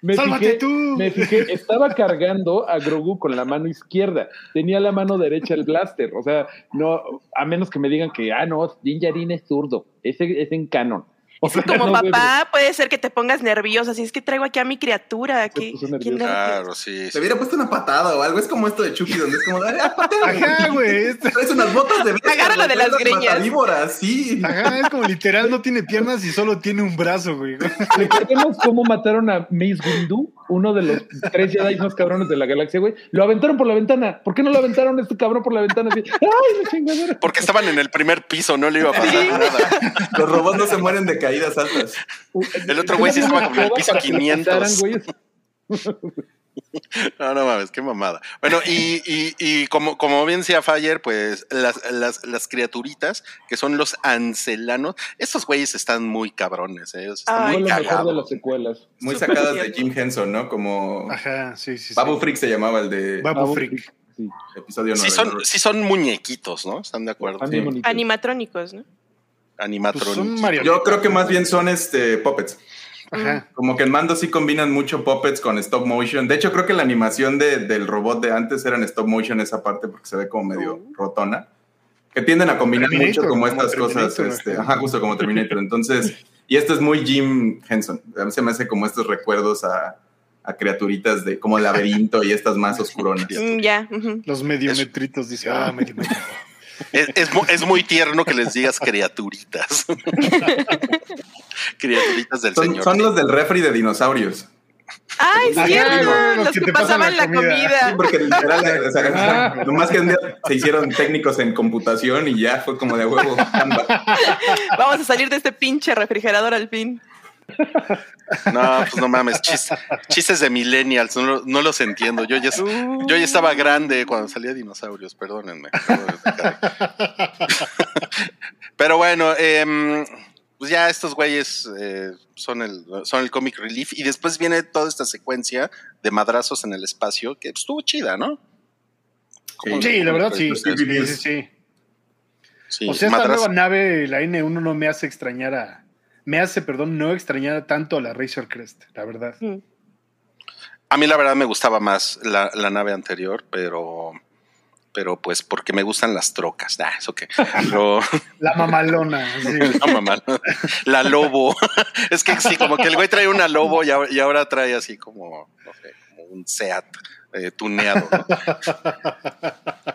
S5: Me
S2: ¡Sálvate
S5: fijé,
S2: tú!
S5: me fijé, estaba cargando a Grogu con la mano izquierda, tenía la mano derecha el blaster, o sea, no, a menos que me digan que, ah, no, Din Djarin es zurdo, ese es en canon. O sea,
S4: Como
S5: no
S4: papá, puede ser que te pongas nervioso. Así es que traigo aquí a mi criatura. ¿qué-
S5: puso
S4: ¿Quién
S5: nervioso.
S4: le-
S1: Claro, sí.
S3: Se
S1: sí.
S3: hubiera puesto una patada o algo. Es como esto de Chucky, donde es como, "Ay, ah, pateame".
S2: Ajá, güey. es-
S3: Traes unas botas de bestia,
S4: Agárralo de las greñas.
S3: sí.
S2: Ajá, es como literal, no tiene piernas y solo tiene un brazo, güey.
S5: Recordemos cómo mataron a Mace Windu uno de los tres Jedi más cabrones de la galaxia, güey. Lo aventaron por la ventana. ¿Por qué no lo aventaron a este cabrón por la ventana? Así, ¡Ay, la chingadera!
S1: Porque estaban en el primer piso, no le iba a pasar nada.
S3: Los robots no se mueren de caídas altas.
S1: El otro güey sí estaba como en el piso
S5: Para que lo
S1: 500.
S5: mataran, güey.
S1: No, no mames, qué mamada. Bueno, y, y, y como, como bien decía Fire, pues las, las, las criaturitas, que son los ancelanos, estos güeyes están muy cabrones, ¿eh? Están
S4: Ay,
S5: Fue
S1: muy
S5: lo mejor de
S1: cagados.
S5: las secuelas.
S3: Muy
S4: Súper
S3: sacadas de. Jim Henson, ¿no? Como
S2: Ajá, sí, sí. sí.
S3: Babu Freak se llamaba el de
S2: Babu
S5: Babu
S2: Freak.
S5: Freak, Sí.
S3: episodio 9.
S1: Sí son, sí son muñequitos, ¿no? ¿Están de acuerdo?
S3: Sí.
S4: Animatrónicos, ¿no?
S2: Pues son marionetas.
S3: Yo creo que más bien son este puppets.
S2: Ajá.
S3: Como que en Mando sí combinan mucho puppets con stop motion. De hecho, creo que la animación de- del robot de antes era en stop motion esa parte porque se ve como medio rotona. Que tienden a combinar
S2: Terminator,
S3: mucho como
S2: como
S3: estas cosas. Este,
S2: ajá.
S3: ajá, justo como Terminator. Entonces, y esto es muy Jim Henson. A mí se me hace como estos recuerdos a, a criaturitas de como laberinto y estas más oscuronas.
S4: Mm, ya. ujú.
S2: Los mediometritos, dice. Ah, mediometritos.
S1: Es, es es muy tierno que les digas criaturitas. criaturitas del
S3: Son,
S1: señor.
S3: son los del refri de dinosaurios.
S4: Ay, cierto.
S2: los
S4: Los
S2: que
S4: que
S2: te pasan
S4: pasaban
S2: la comida.
S3: Sí, porque literal, o sea, nomás que un día se hicieron técnicos en computación y ya fue como de huevo.
S4: Vamos a salir de este pinche refrigerador al fin.
S1: No, pues no mames, chis- chistes de millennials, no, lo- no los entiendo. Yo ya,
S4: Uh.
S1: yo ya estaba grande cuando salía dinosaurios, perdónenme. Pero bueno, em, pues ya estos güeyes eh, son, el, son el comic relief y después viene toda esta secuencia de madrazos en el espacio que pues, estuvo chida, ¿no? ¿Cómo-
S2: Sí, la verdad sí.
S3: Los
S2: Sí, sí, sí.
S1: Sí,
S2: O sea, esta nueva nave, la N1, no me hace extrañar a. Me hace, perdón, no extrañar tanto a la Razor Crest, la verdad.
S4: Mm.
S1: A mí la verdad me gustaba más la, la nave anterior, pero pero pues porque me gustan las trocas. Ah, eso que. Pero,
S2: La mamalona. sí.
S1: mamá, no. La lobo. Es que sí, como que el güey trae una lobo y ahora, y ahora trae así como, no sé, como un Seat eh, tuneado. ¿no?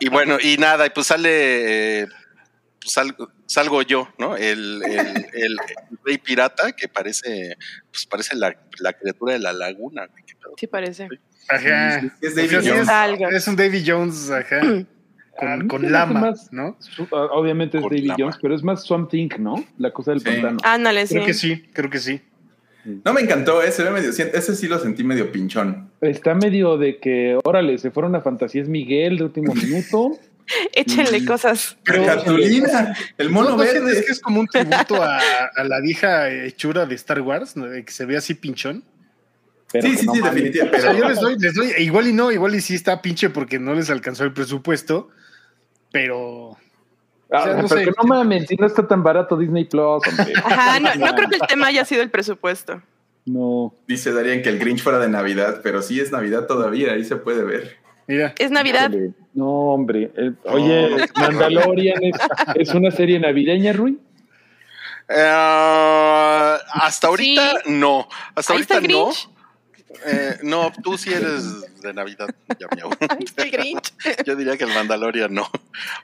S1: Y bueno, y nada, y pues sale. eh, pues salgo, salgo yo, ¿no? El, el, el- el rey pirata que parece, pues parece la, la criatura de la laguna.
S4: Sí parece.
S2: Ajá.
S3: Sí, es
S2: O
S3: David
S2: sea,
S3: Jones.
S2: es, un Davy Jones, ajá. Con,
S5: se
S2: con lama,
S5: más-
S2: ¿no?
S5: Su- ah, Obviamente es
S1: Con
S5: David
S1: lama.
S5: Jones, pero es más Swamp Thing, ¿no? La cosa del
S3: Sí.
S5: pantano.
S4: Ándale, sí.
S2: Creo que sí, creo que sí.
S3: No me encantó ese, ve medio, ese sí lo sentí medio pinchón.
S5: Está medio de que, órale, se fueron a Fantasías Miguel de último minuto.
S4: Échenle cosas.
S3: Pero Cartulina, el mono
S2: No, no
S3: verde.
S2: sientes que es como un tributo a, a la vieja hechura de Star Wars, que se ve así pinchón.
S5: Pero
S3: Sí, sí,
S5: no
S3: sí, definitivamente.
S2: O sea, yo
S3: Pero
S2: les doy, les doy, igual y no, igual y sí está pinche porque no les alcanzó el presupuesto, pero
S5: Ah,
S2: O sea, no
S5: pero
S2: sé.
S5: que no mames, si no está tan barato Disney Plus, hombre.
S4: Ajá, no, no creo que el tema haya sido el presupuesto.
S5: No.
S3: dice Darían que el Grinch fuera de Navidad, pero sí es Navidad todavía, ahí se puede ver.
S2: mira,
S4: Es Navidad.
S5: No, hombre. El- oye, Mandalorian es, es una serie navideña, Rui.
S1: Eh, hasta ahorita
S4: Sí.
S1: no. Hasta
S4: Ahí
S1: ahorita no. Eh, no, tú sí eres de Navidad. Ya. Yo diría que el Mandalorian no.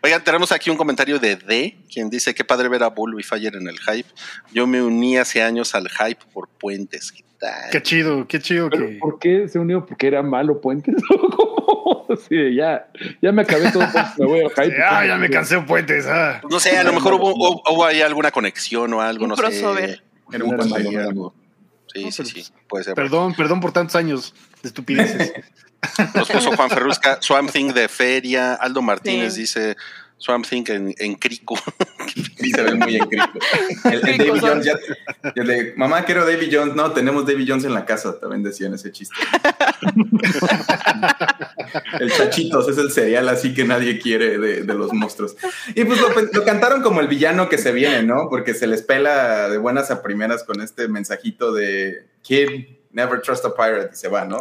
S1: Oigan, tenemos aquí un comentario de D, quien dice: Qué padre ver a Bulbo y Fire en el hype. Yo me uní hace años al hype por puentes. ¿Qué tal?
S2: qué chido, qué chido que.
S5: ¿Por qué se unió? ¿Porque era malo Puentes? sí, ya, ya me acabé todo. Puentes, Me voy hype.
S2: Ah, ya me cansé de puentes. Ah.
S1: No sé, a lo mejor hubo, hubo, hubo ahí alguna conexión o algo,
S4: Un
S1: no
S4: crossover.
S1: sé.
S3: Era un
S5: era
S1: algo. Sí, sí, sí, puede ser.
S2: Perdón, perdón por tantos años de estupideces.
S1: Nos puso Juan Ferrusca, Swamp Thing de Feria. Aldo Martínez
S4: Sí.
S1: dice Swamp Thing en, en Crico.
S3: Sí, se ve muy en crico. El, el Davy. Jones ya. el de, Mamá, quiero Davy Jones. No, tenemos Davy Jones en la casa. También decían ese chiste. el Chachitos es el cereal así que nadie quiere de, de los monstruos. Y pues lo, lo cantaron como el villano que se viene, ¿no? Porque se les pela de buenas a primeras con este mensajito de Kid, never trust a pirate. Y se va, ¿no?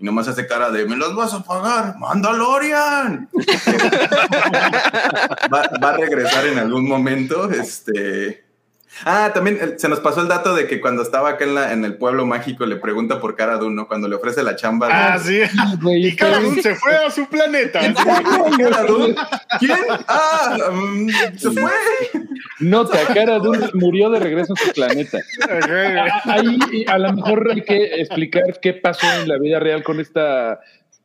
S3: Y nomás hace cara de, me los vas a pagar, Mandalorian. va, va a regresar en algún momento, este, Ah, también eh, se nos pasó el dato de que cuando estaba acá en, la, en el pueblo mágico le pregunta por Cara Dune, ¿no? Cuando le ofrece la chamba.
S2: Ah,
S3: ¿no?
S2: sí.
S5: Güey,
S2: Y
S5: pero-
S2: uno se fue a su planeta.
S3: ¿Cara Dune? ¿Quién? Ah, mm, se fue.
S5: Nota, Cara Dune murió de regreso a su planeta. Ahí a lo mejor hay que explicar qué pasó en la vida real con esta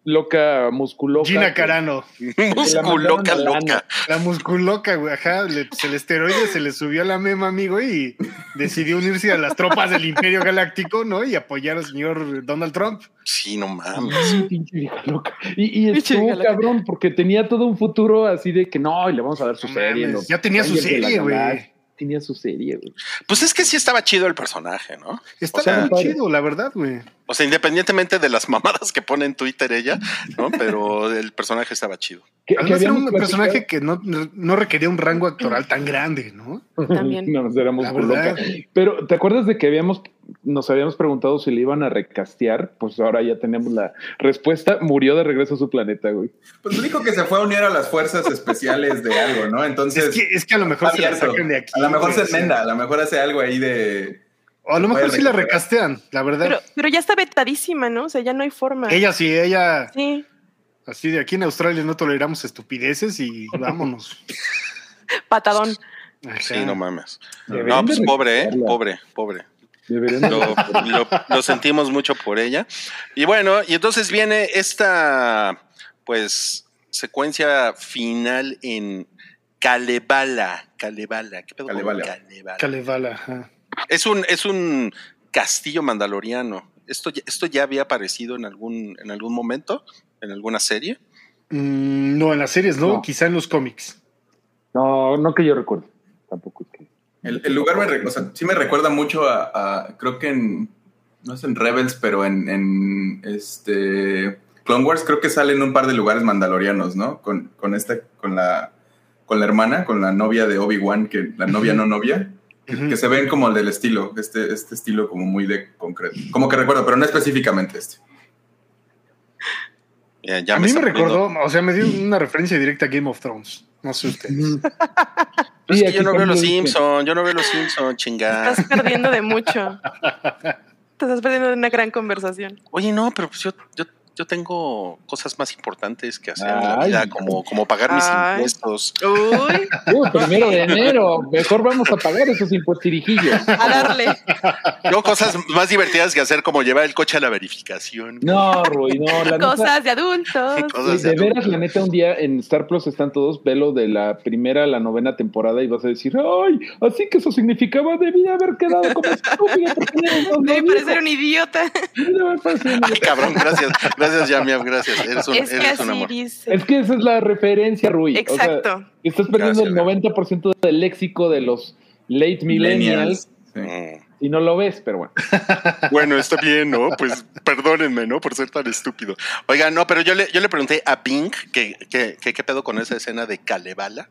S5: loca musculoca.
S2: Gina Carano.
S1: Musculoca
S5: la
S1: loca.
S2: La musculoca, güey. Ajá. le- el esteroide se le subió a la mema, amigo, y decidió unirse a las tropas del Imperio Galáctico, ¿no? Y apoyar al señor Donald Trump.
S1: Sí, no mames.
S5: Sí, pinche vieja loca. Y, estuvo cabrón porque tenía todo un futuro así de que no, y le vamos a dar su serie. los
S2: ya tenía su serie, güey.
S5: Tenía su serie, güey.
S1: Pues es que sí estaba chido el personaje, ¿no? O sea,
S2: muy
S5: padre.
S2: chido, la verdad, güey.
S1: O sea, independientemente de las mamadas que pone en Twitter ella, ¿no? Pero el personaje estaba chido.
S5: Que- que
S2: Además era un
S5: platicado-
S2: personaje que no, no requería un rango actoral tan grande, ¿no?
S4: También.
S5: No, nos éramos muy locas. Pero, ¿te acuerdas de que habíamos, nos habíamos preguntado si le iban a recastear? Pues ahora ya tenemos la respuesta. Murió de regreso a su planeta, güey.
S3: Pues dijo que se fue a unir a las fuerzas especiales de algo, ¿no? Entonces.
S2: Es que, es que a lo mejor se la sacan de aquí.
S3: a lo mejor se
S2: sí.
S3: enmenda, a lo mejor hace algo ahí de.
S2: O a lo mejor sí la recastean, la verdad.
S4: Pero, pero ya está vetadísima, ¿no? O sea, ya no hay forma.
S2: ella sí, ella,
S4: Sí,
S2: así de aquí en Australia no toleramos estupideces y vámonos.
S4: patadón.
S1: Sí, no mames.
S5: Deberían
S1: No, pues pobre, ¿eh? Pobre, pobre. Lo, lo- lo sentimos mucho por ella. Y bueno, y entonces viene esta, pues, secuencia final en Kalevala. Kalevala. ¿Qué pedo.
S3: Kalevala?
S1: Kalevala,
S2: ajá.
S1: Es un, es un castillo mandaloriano. Esto, ya- esto ya había aparecido en algún, en algún momento, en alguna serie.
S2: Mm, no, en las series no,
S5: No.
S2: quizá en los cómics.
S5: No, no que yo recuerde. Tampoco es que.
S3: El, el lugar me, o sea, sí me recuerda mucho a, a- creo que en, no es en Rebels, pero en, en este Clone Wars creo que salen un par de lugares mandalorianos, ¿no? Con, con esta, con la, con la hermana, con la novia de Obi-Wan, que la novia no novia, que, se ven como el del estilo, este, este estilo como muy de concreto. Como que recuerdo, pero no específicamente este.
S1: Ya, ya
S2: a mí
S1: está
S2: me recordó, o sea, me dio una referencia directa a Game of Thrones. No sé ustedes.
S1: Pues es que yo no veo los
S5: dice-
S1: Simpson, yo no veo los Simpson, chingada.
S4: Estás perdiendo de mucho. Te estás perdiendo de una gran conversación.
S1: Oye, no, pero pues yo, yo, yo tengo cosas más importantes que hacer en la vida, como, como pagar mis
S4: Ay.
S1: impuestos.
S4: Uy,
S5: Uy, primero de enero. Mejor vamos a pagar esos impuestirijillos.
S4: a darle.
S1: Tengo cosas más divertidas que hacer, como llevar el coche a la verificación.
S5: No, Rui, no. La neta,
S4: Cosas de adultos.
S1: Cosas de
S5: veras, la neta, un día en Star Plus están todos, velo de la primera a la novena temporada y vas a decir, ay, así que eso significaba, debí haber quedado como estúpido
S4: Debe parecer un idiota.
S5: debí haber parecido un
S1: Ay,
S5: idiota".
S1: cabrón, gracias. Gracias, Yamiab, gracias. Eres un,
S4: Es que
S1: eres un amor.
S4: dice.
S5: Es que esa es la referencia, Rui. O sea,
S4: Exacto.
S5: estás perdiendo
S1: Gracias,
S5: el 90% del léxico de los late millennials
S3: Sí.
S5: Y no lo ves, pero bueno.
S1: Bueno, está bien, ¿no? Pues perdónenme, ¿no? Por ser tan estúpido. Oigan, no, pero yo le, yo le pregunté a Bing que que- que qué pedo con esa escena de Kalevala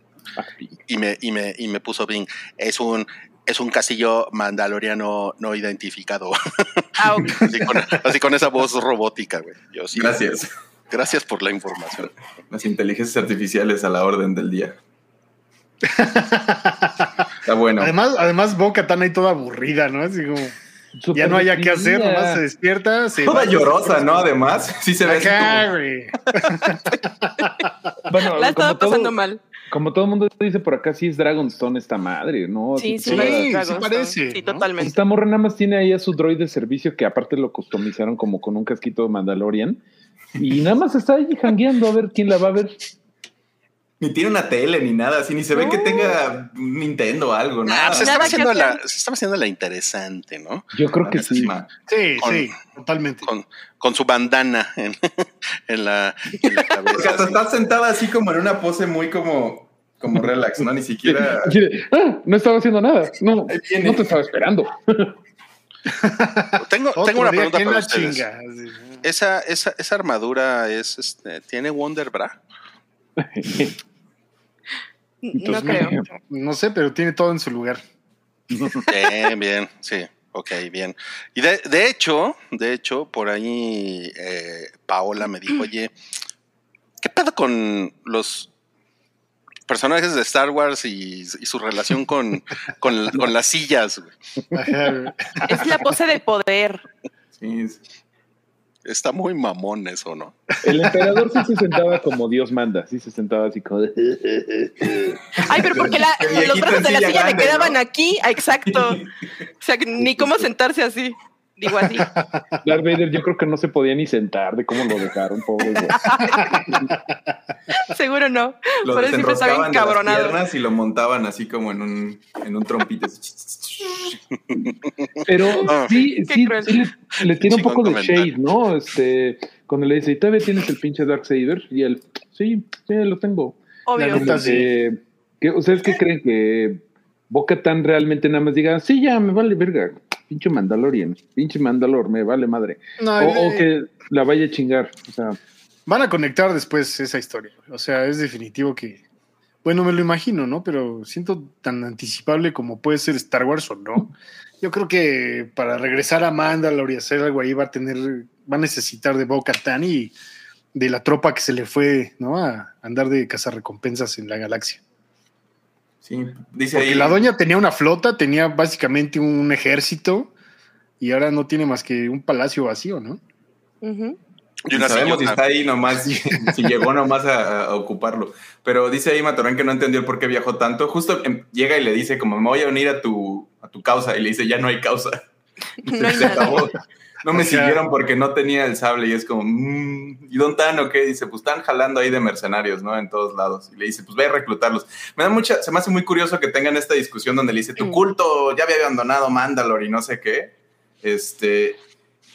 S1: y me, y me, y me puso Bing. Es un, es un castillo mandaloriano no identificado.
S4: Ah,
S1: así, con, así con esa voz robótica, güey. Yo sí.
S3: Gracias.
S1: Gracias por la información.
S3: Las inteligencias artificiales a la orden del día. Está bueno.
S2: Además, además Boca tan ahí toda aburrida, ¿no? Así como, ya no haya qué hacer, nomás se despierta. Se
S3: Toda llorosa, ¿no? Además, sí se ve como-.
S5: Bueno,
S4: La estaba
S5: todo-
S4: pasando mal.
S5: Como todo el mundo dice por acá, sí es Dragonstone esta madre, ¿no?
S4: Sí, sí.
S2: Sí, sí
S4: Dragonstone.
S2: parece,
S4: Sí,
S2: ¿no?
S4: Totalmente.
S5: esta morra nada más tiene ahí a su droid de servicio que aparte lo customizaron como con un casquito de Mandalorian. Y nada más está ahí jangueando a ver quién la va a ver.
S3: Ni tiene una tele ni nada, así ni se ve
S4: No.
S3: que tenga un Nintendo o algo, nada.
S1: se,
S4: Nada
S1: estaba haciendo la, se estaba haciendo la interesante, ¿no?
S5: Yo creo que sí.
S2: Sí,
S1: Con-
S2: sí, totalmente.
S1: Con, con su bandana en, en la, en la
S3: Porque
S1: cabeza.
S3: hasta está sentada así como en una pose muy como, como relax, ¿no? Ni siquiera.
S5: "Ah, no estaba haciendo nada. No, no te estaba esperando.
S1: Tengo, tengo una pregunta
S2: ¿quién
S1: para ustedes.
S2: chinga?
S1: Esa, esa, esa armadura es, este, ¿tiene Wonder Bra?
S4: No creo.
S2: No sé, pero tiene todo en su lugar.
S1: Bien, bien, sí, ok, bien. Y de, de hecho, de hecho, por ahí eh, Paola me dijo, oye, ¿qué pedo con los personajes de Star Wars y, y su relación con, con, con las sillas. güey.
S4: Es la pose de poder.
S3: Sí,
S1: Está muy mamón eso, ¿no?
S5: El emperador sí se sentaba como Dios manda, sí se sentaba así como.
S4: Ay, pero porque la-
S3: El
S4: los brazos de la
S3: silla
S4: silla le
S3: grande,
S4: quedaban
S3: ¿no?
S4: aquí. Exacto. O sea, ni cómo sentarse así. Digo así.
S5: Darth Vader yo creo que no se podía ni sentar de cómo lo dejaron, pobre.
S4: Seguro no.
S3: Lo
S4: Por eso siempre estaba
S3: de las
S4: encabronado.
S3: piernas y lo montaban así como en un, en un trompito.
S5: Pero
S1: Ah.
S5: sí, sí, sí le, le tiene un poco de shade, ¿no? Este, cuando le dice, ¿y todavía tienes el pinche Darksaber? Y él, sí, sí, lo tengo.
S4: Obvio.
S2: La neta, sí.
S5: Eh, ¿qué- ¿Ustedes qué creen que Boca tan realmente nada más diga, sí, ya, me vale verga, pinche Mandalorian, pinche Mandalor, me vale madre?
S2: No,
S5: O, o
S2: eh,
S5: que la vaya a chingar, o sea,
S2: Van a conectar después esa historia. O sea, es definitivo que. Bueno, me lo imagino, ¿no? Pero siento tan anticipable como puede ser Star Wars o no. Yo creo que para regresar a Mandalore y hacer algo ahí va a tener. Va a necesitar de Bo Katan y de la tropa que se le fue, ¿no? A andar de cazarrecompensas en la galaxia.
S3: Sí, dice
S2: Porque
S3: ahí.
S2: la doña tenía una flota, tenía básicamente un ejército y ahora no tiene más que un palacio vacío, ¿no?
S1: Y una
S3: sabemos si está ahí nomás, si, si llegó nomás a, a ocuparlo. Pero dice ahí Matorán que no entendió el por qué viajó tanto. Justo em, llega y le dice como me voy a unir a tu, a tu causa. Y le dice, ya no hay causa.
S4: No hay
S3: Se
S4: nada.
S3: acabó. No me
S2: O sea-
S3: siguieron porque no tenía el sable. Y es como, mm, ¿y dónde están o qué? Dice, pues están jalando ahí de mercenarios, ¿no? En todos lados. Y le dice, pues ve a reclutarlos. Me da mucha, se me hace muy curioso que tengan esta discusión donde le dice, tu
S4: Mm.
S3: culto ya había abandonado Mandalore y no sé qué. Este,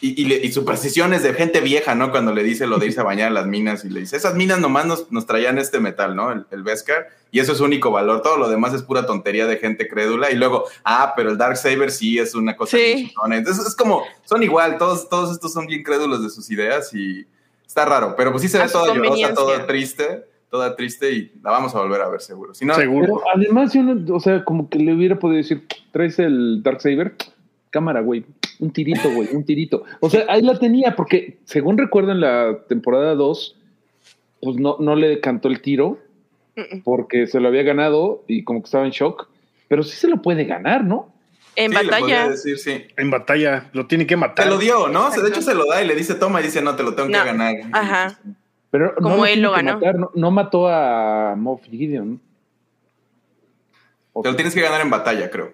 S3: y, y, le- y supersticiones de gente vieja, ¿no? Cuando le dice lo de irse a bañar a las minas y le dice, esas minas nomás nos, nos traían este metal, ¿no? El, el Beskar, y eso es su único valor. Todo lo demás es pura tontería de gente crédula. Y luego, ah, pero el Dark Saber sí es una cosa.
S4: Sí.
S3: Entonces es como, son igual, todos, todos estos son bien crédulos de sus ideas y está raro. Pero pues sí se ve
S4: su
S3: toda llorosa, toda triste, toda triste y la vamos a volver a ver seguro. Si no,
S2: Seguro.
S5: pero además yo no, o sea, como que le hubiera podido decir, traes el Darksaber, cámara, güey, un tirito, güey, un tirito. O sea, ahí la tenía, porque según recuerdo en la temporada 2, pues no, no le cantó el tiro, porque se lo había ganado y como que estaba en shock, pero sí se lo puede ganar, ¿no?
S4: En
S3: sí,
S4: batalla.
S3: decir, sí.
S2: En batalla, lo tiene que matar.
S3: Te lo dio, ¿no?
S4: Exacto.
S3: De hecho, se lo da y le dice, toma, y dice, no, te lo tengo
S4: No.
S3: que ganar.
S4: Ajá.
S5: Pero
S4: Como
S5: no
S4: él lo ganó.
S5: matar, no, no mató a Moff Gideon.
S3: Te lo tienes que ganar en batalla, creo.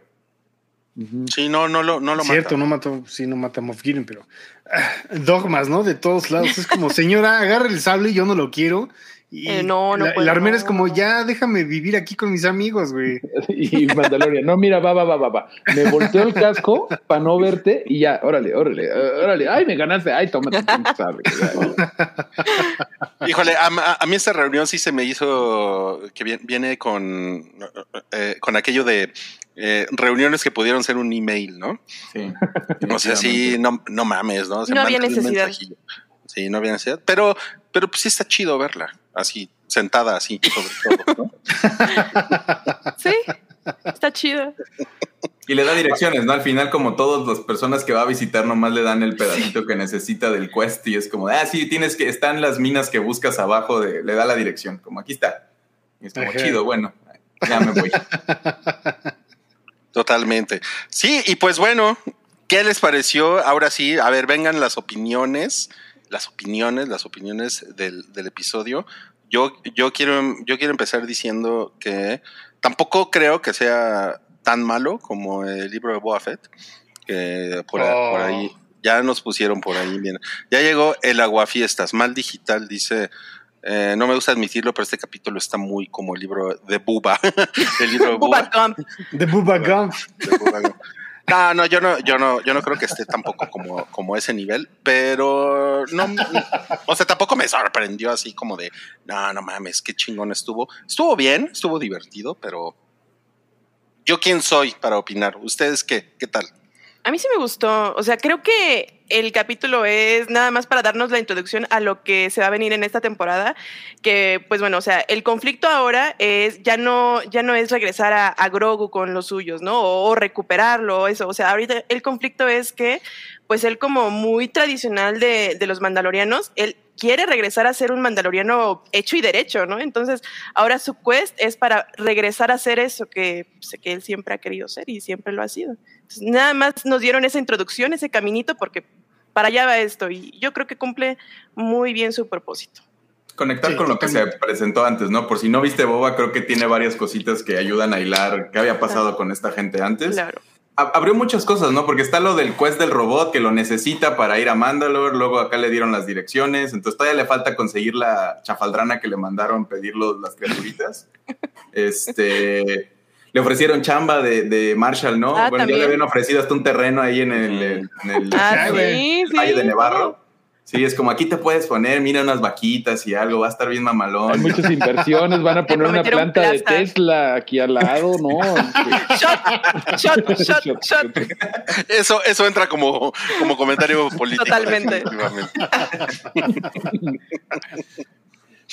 S1: Sí, no, no lo, no lo
S2: Cierto,
S1: mata.
S2: no mató, sí, no mata a Moff Gideon, pero ah, dogmas, ¿no? De todos lados. Es como, señora, agarra el sable, yo no lo quiero. Y
S4: Eh, no, no
S2: la,
S4: puedo,
S2: la armera es como, ya déjame vivir aquí con mis amigos, güey.
S5: Y Mandalorian, no, mira, va, va, va, va, va. Me volteó el casco para no verte y ya, órale, órale, órale. Ay, me ganaste. Ay, tómate tu sable.
S1: Híjole, a, a- a mí esta reunión sí se me hizo que viene con, eh, con aquello de eh, reuniones que pudieron ser un email, ¿no?
S3: Sí.
S1: O sea, sí, no, no mames, ¿no? Se
S4: No había necesidad.
S1: Sí, no había necesidad. Pero, pero pues sí está chido verla, así, sentada así, sobre todo, ¿no?
S4: Sí, está chido.
S3: Y le da direcciones, ¿no? Al final, como todas las personas que va a visitar, nomás le dan el pedacito que necesita del quest y es como, ah, sí, tienes que, están las minas que buscas abajo, de, le da la dirección, como aquí está. Y es como,
S2: Ajá.
S3: chido, bueno, ya me voy.
S1: Totalmente. Sí, y pues bueno, ¿qué les pareció? Ahora sí, a ver, vengan las opiniones, las opiniones, las opiniones del, del episodio. Yo, yo, quiero, yo quiero empezar diciendo que tampoco creo que sea tan malo como el libro de Boba Fett, que por, a-
S2: Oh.
S1: por ahí ya nos pusieron por ahí. Bien. Ya llegó el aguafiestas, mal digital, dice. Eh, no me gusta admitirlo, pero este capítulo está muy como el libro de Buba. el libro de Buba.
S4: Gump.
S2: De Bubba Gump.
S1: de Bubba Gump. No, no, yo no, yo no, yo no creo que esté tampoco como, como ese nivel, pero no, o sea, tampoco me sorprendió así como de, no, no mames, qué chingón estuvo. Estuvo bien, estuvo divertido, pero yo quién soy para opinar. ¿Ustedes qué? ¿Qué tal?
S4: A mí sí me gustó. O sea, creo que el capítulo es nada más para darnos la introducción a lo que se va a venir en esta temporada. Que, pues bueno, o sea, el conflicto ahora es ya no, ya no es regresar a, Grogu con los suyos, ¿no? O, recuperarlo, o eso. O sea, ahorita el conflicto es que, pues él como muy tradicional de, de los mandalorianos, él quiere regresar a ser un mandaloriano hecho y derecho, ¿no? Entonces, ahora su quest es para regresar a ser eso que, pues, que él siempre ha querido ser y siempre lo ha sido. Entonces, nada más nos dieron esa introducción, ese caminito, porque para allá va esto y yo creo que cumple muy bien su propósito.
S3: Conectar
S2: Sí,
S3: con lo que se presentó antes, ¿no? Por si no viste Boba, creo que tiene varias cositas que ayudan a hilar qué había pasado con esta gente antes.
S4: Claro.
S3: Abrió muchas cosas, ¿no? Porque está lo del quest del robot que lo necesita para ir a Mandalore, luego acá le dieron las direcciones, entonces todavía le falta conseguir la chafaldrana que le mandaron pedir los- las criaturitas. este, le ofrecieron chamba de, de Marshall, ¿no?
S4: Ah,
S3: bueno, ya
S4: también.
S3: le habían ofrecido hasta un terreno ahí en el, en el
S4: Ah, sí, sí.
S3: Valle de Nevarro. Sí, es como aquí te puedes poner, mira unas vaquitas y algo, va a estar bien
S5: Hay
S3: mamalón.
S5: muchas inversiones, van a poner una planta de
S4: plaza.
S5: Tesla aquí al lado, ¿no?
S4: Shot, shot, shot, shot.
S1: Eso, eso entra como, como comentario político.
S4: Totalmente.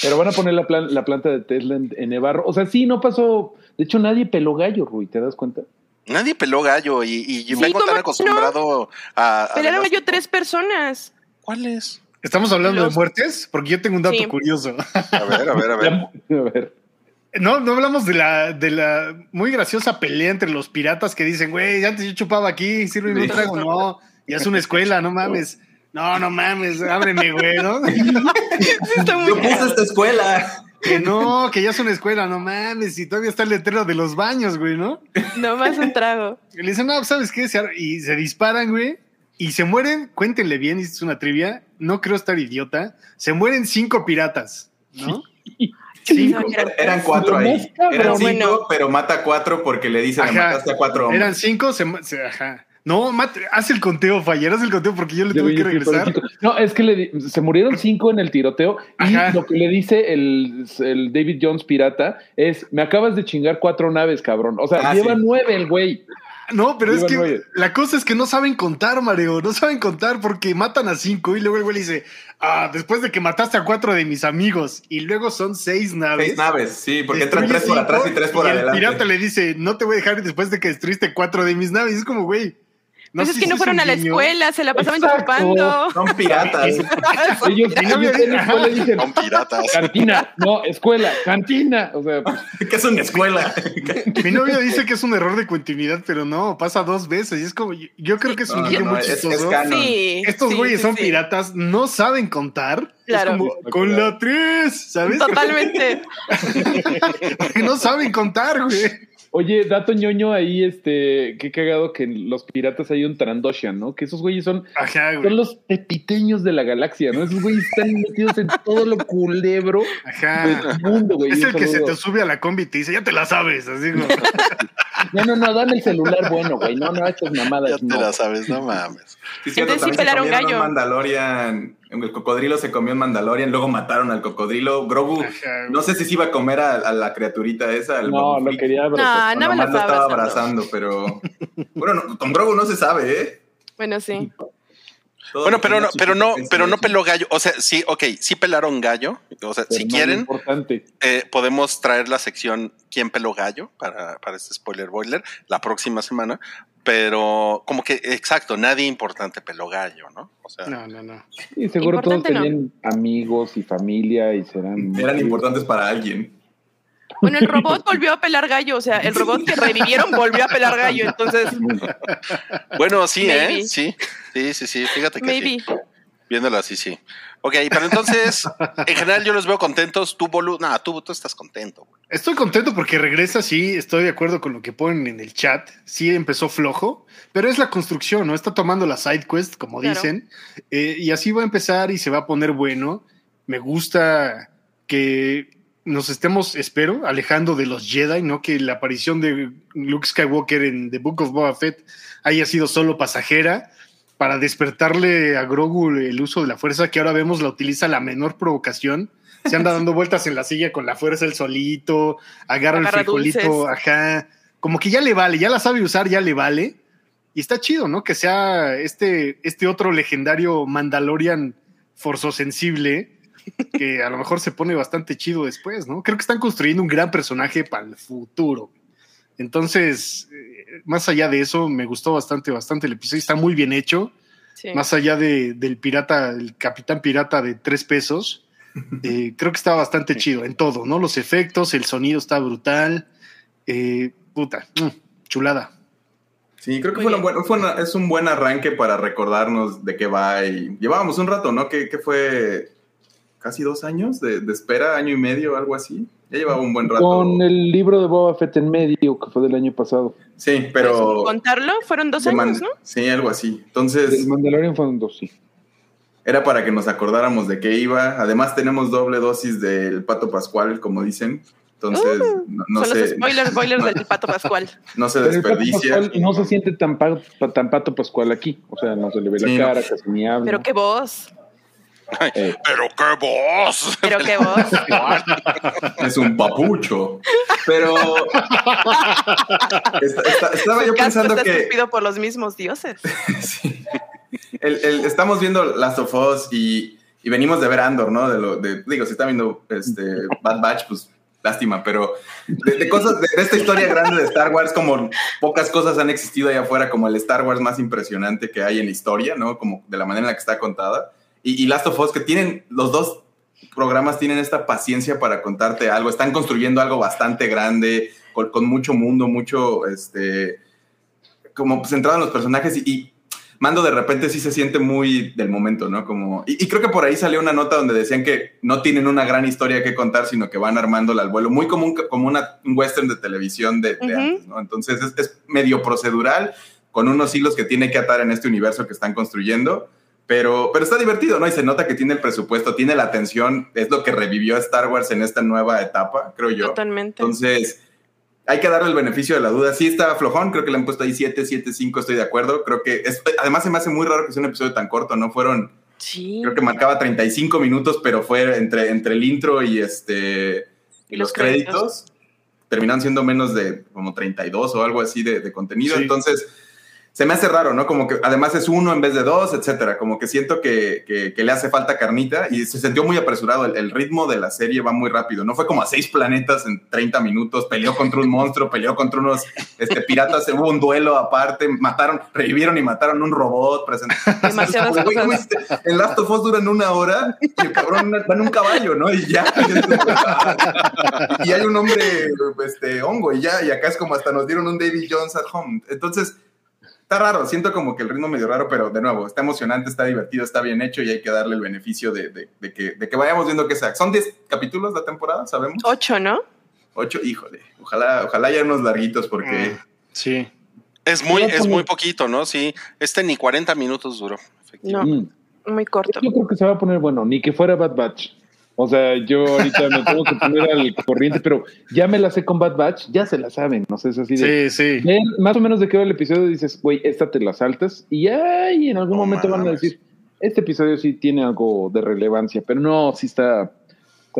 S5: Pero van a poner la, plan- la planta de Tesla en, en Nevarro. O sea, sí, no pasó. De hecho, nadie peló gallo, Rui, ¿te das cuenta?
S1: Nadie peló gallo y, y
S4: Sí,
S1: vengo
S4: ¿cómo
S1: tan
S4: no?
S1: acostumbrado a. a
S4: Pelearon
S1: demás-
S4: yo tres personas.
S1: ¿Cuáles?
S2: ¿Estamos hablando
S4: Los-
S2: de muertes? Porque yo tengo un dato
S4: Sí.
S2: curioso.
S1: A ver, a ver, a ver.
S5: A ver.
S2: No, no hablamos de la, de la muy graciosa pelea entre los piratas que dicen, güey, antes yo chupaba aquí, sirve un trago. No, ya es una escuela, no mames. No, no mames, ábreme, güey, ¿no?
S4: Está muy
S3: Yo puse esta escuela.
S2: Que no, que ya es una escuela, no mames. Y todavía está el letrero de los baños, güey, ¿no?
S4: Nomás un trago.
S2: Y le dicen, no, ¿sabes qué? Y se disparan, güey. Y se mueren, cuéntenle bien, es una trivia, no creo estar idiota. Se mueren cinco piratas, ¿no? Cinco.
S4: Eran-
S3: Eran cuatro ahí. Eran cinco, pero mata cuatro porque le dicen,
S2: Ajá.
S3: mataste a cuatro hombres.
S2: Eran cinco, se, se- ajá. No, Matt, haz el conteo, Faller, haz el conteo porque yo le tuve que regresar.
S5: No, es que le se murieron cinco en el tiroteo y
S2: Ajá.
S5: lo que le dice el, el David Jones pirata es, me acabas de chingar cuatro naves, cabrón. O sea,
S3: Ah,
S5: lleva
S3: sí.
S5: nueve el güey.
S2: No, pero es que
S5: nueve.
S2: la cosa es que no saben contar, Mareo. No saben contar porque matan a cinco y luego el güey le dice, ah, después de que mataste a cuatro de mis amigos y luego son seis naves.
S3: Seis naves, sí, porque entran tres por atrás y tres por
S2: y
S3: adelante.
S2: El pirata le dice, no te voy a dejar después de que destruiste cuatro de mis naves. Es como, güey.
S4: Pues es que no fueron a la escuela, se la pasaban
S5: Exacto.
S4: chupando.
S3: Son piratas.
S5: Ellos,
S2: no
S5: ellos en la escuela dicen,
S1: Son piratas.
S5: cantina, no, escuela, cantina. O sea, pues,
S3: que es una escuela.
S2: Mi novia dice que es un error de continuidad, pero no, pasa dos veces. Y es como, yo- yo creo que es un
S3: No, no,
S2: muy
S3: es-
S2: chistoso.
S4: Sí.
S2: Estos güeyes
S4: sí,
S2: son
S4: sí.
S2: piratas, no saben contar.
S4: Claro.
S2: Es como, con la tres, ¿sabes?
S4: Totalmente.
S2: Porque no saben contar, güey.
S5: Oye, dato ñoño ahí, este, qué cagado que en los piratas hay un Trandoshan, ¿no? Que esos güeyes son,
S2: Ajá,
S5: son
S2: güey.
S5: los pepiteños de la galaxia, ¿no? Esos güeyes están metidos en todo lo culebro
S2: Ajá.
S5: del mundo, güey.
S2: Es el que se te sube a la combi y te dice, ya te la sabes. Así como,
S5: No, no, no, dame el celular bueno, güey. No, no, estas mamadas.
S1: Ya te
S5: no.
S1: la sabes, no mames.
S3: Sí, cierto,
S4: Entonces sí pelaron gallo.
S3: un Mandalorian. El cocodrilo se comió un Mandalorian, luego mataron al cocodrilo. Grogu,
S2: Ajá.
S3: no sé si se iba a comer a, a la criaturita esa. al
S5: No, lo quería
S4: No,
S5: abrazar.
S3: o
S4: no me lo
S3: lo
S4: estaba
S3: estaba
S4: abrazando.
S3: abrazando, pero. Bueno, no, con Grogu no se sabe, ¿eh?
S4: Bueno, sí.
S3: Todo
S1: Bueno, pero no, pero no, pero no peló gallo. O sea, sí, ok, sí pelaron gallo. O sea,
S5: Pero
S1: si
S5: no,
S1: quieren,
S5: Importante.
S1: eh, podemos traer la sección ¿Quién peló gallo? para, para este spoiler boiler la próxima semana. Pero como que, exacto, nadie importante peló gallo, ¿no? O sea,
S2: no, no, no.
S5: Y seguro todos
S4: Importante, no.
S5: tenían amigos y familia y serán.
S3: Eran importantes para alguien.
S4: Bueno, el robot volvió a pelar gallo, o sea, el robot que revivieron volvió a pelar gallo, entonces,
S1: bueno, sí, ¿eh? Sí, sí, sí, sí. Fíjate que
S4: maybe.
S1: sí. Viéndolo así, sí. Ok, pero entonces, en general yo los veo contentos. Tú, Bolu, no, tú, tú estás contento. güey.
S2: Estoy contento porque regresa, sí, estoy de acuerdo con lo que ponen en el chat. Sí, empezó flojo, pero es la construcción, ¿no? Está tomando la side quest, como
S4: Claro.
S2: dicen, eh, y así va a empezar y se va a poner bueno. Me gusta que nos estemos, espero, alejando de los Jedi, ¿no? Que la aparición de Luke Skywalker en The Book of Boba Fett haya sido solo pasajera para despertarle a Grogu el uso de la fuerza, que ahora vemos la utiliza la menor provocación. Se anda dando vueltas en la silla con la fuerza el solito, agarra,
S4: Agarra
S2: el frijolito,
S4: dulces.
S2: ajá. Como que ya le vale, ya la sabe usar, ya le vale. Y está chido, ¿no? Que sea este, este otro legendario Mandalorian forzosensible, que a lo mejor se pone bastante chido después, ¿no? Creo que están construyendo un gran personaje para el futuro. Entonces, más allá de eso, me gustó bastante, bastante el episodio. Está muy bien hecho.
S4: Sí.
S2: más allá de, del pirata, el capitán pirata de tres pesos, eh, creo que está bastante chido en todo, ¿no? Los efectos, el sonido está brutal. eh, puta, mm, chulada.
S3: Sí, creo que fue, una
S4: bien.
S3: buena- fue una- es un buen arranque para recordarnos de qué va. Y llevábamos un rato, ¿no? Que, que fue casi dos años de, de espera, año y medio, algo así. Ya llevaba un buen rato.
S5: Con el libro de Boba Fett en medio, que fue del año pasado.
S3: Sí, pero.
S4: Contarlo, fueron dos
S3: man-
S4: años, ¿no?
S3: Sí, algo así. Entonces,
S5: El Mandalorian fueron dos, sí.
S3: era para que nos acordáramos de qué iba. Además, tenemos doble dosis del Pato Pascual, como dicen. Entonces,
S4: Uh,
S3: no, no
S4: Son
S3: se,
S4: los spoilers, spoilers del Pato Pascual.
S3: no se
S5: Pero el Pato
S3: desperdicia.
S5: Pascual no se siente tan, pa- pa- tan pato Pascual aquí. O sea, no se le ve
S3: Sí,
S5: la
S3: no.
S5: cara, casi ni habla.
S4: Pero qué voz,
S5: Eh,
S1: Pero qué voz.
S4: pero qué voz.
S3: Es un papucho. Pero. Esta- esta- estaba yo pensando
S4: está
S3: que.
S4: esculpido por los mismos dioses.
S3: Sí. El- el- estamos viendo Last of Us y, y venimos de ver Andor, ¿no? De lo, de, digo, si está viendo este, Bad Batch, pues lástima, pero de, de cosas, de, de esta historia grande de Star Wars, como pocas cosas han existido allá afuera, como el Star Wars más impresionante que hay en la historia, ¿no? Como de la manera en la que está contada. Y, y Last of Us, que tienen, los dos programas tienen esta paciencia para contarte algo, están construyendo algo bastante grande, con, con mucho mundo, mucho, este, como centrado en los personajes y, y Mando de repente sí se siente muy del momento, ¿no? Como, y, y creo que por ahí salió una nota donde decían que no tienen una gran historia que contar, sino que van armándola al vuelo, muy como un, como una, un western de televisión de, antes, ¿no? Entonces es, es medio procedural, con unos hilos que tiene que atar en este universo que están construyendo, pero, pero está divertido, ¿no? Y se nota que tiene el presupuesto, tiene la atención, es lo que revivió a Star Wars en esta nueva etapa, creo yo.
S4: Totalmente.
S3: Entonces, hay que darle el beneficio de la duda. Sí está flojón, creo que le han puesto ahí 7, 7, 5, estoy de acuerdo. Creo que es, además se me hace muy raro que sea un episodio tan corto, ¿no? Fueron,
S4: Sí.
S3: creo que marcaba 35 minutos, pero fue entre, entre el intro y este y los
S4: los
S3: créditos.
S4: créditos.
S3: Terminan siendo menos de como 32 o algo así de, de contenido.
S2: Sí.
S3: Entonces, se me hace raro, ¿no? Como que además es uno en vez de dos, etcétera. Como que siento que, que- que le hace falta carnita y se sintió muy apresurado. El, el ritmo de la serie va muy rápido. No fue como a seis planetas en 30 minutos. Peleó contra un monstruo, peleó contra unos este, piratas. Hubo un duelo aparte. Mataron, revivieron y mataron un robot.
S4: Demasiadas cosas.
S3: En Last of Us duran una hora y el cabrón va en un caballo, ¿no? Y ya. y hay un hombre este, hongo y ya. Y acá es como hasta nos dieron un David Jones at home. Entonces, está raro. Siento como que el ritmo medio raro, pero de nuevo, está emocionante, está divertido, está bien hecho y hay que darle el beneficio de, de- de que, de que vayamos viendo que sea. Son 10 capítulos la temporada, ¿sabemos?
S4: Ocho, ¿no?
S3: 8, híjole. Ojalá, ojalá haya unos larguitos porque...
S2: Sí.
S1: Es muy, es muy poquito, ¿no? Sí, este ni 40 minutos duró. efectivamente.
S4: No, muy corto.
S5: Yo creo que se va a poner bueno, ni que fuera Bad Batch. O sea, yo ahorita me tengo que poner al corriente, pero ya me la sé con Bad Batch, ya se la saben, no sé, es así de...
S2: Sí, sí.
S5: Más o menos de qué va el episodio, dices, güey, esta te la saltas y ya y en algún momento van a decir, este episodio sí tiene algo de relevancia, pero no, sí está,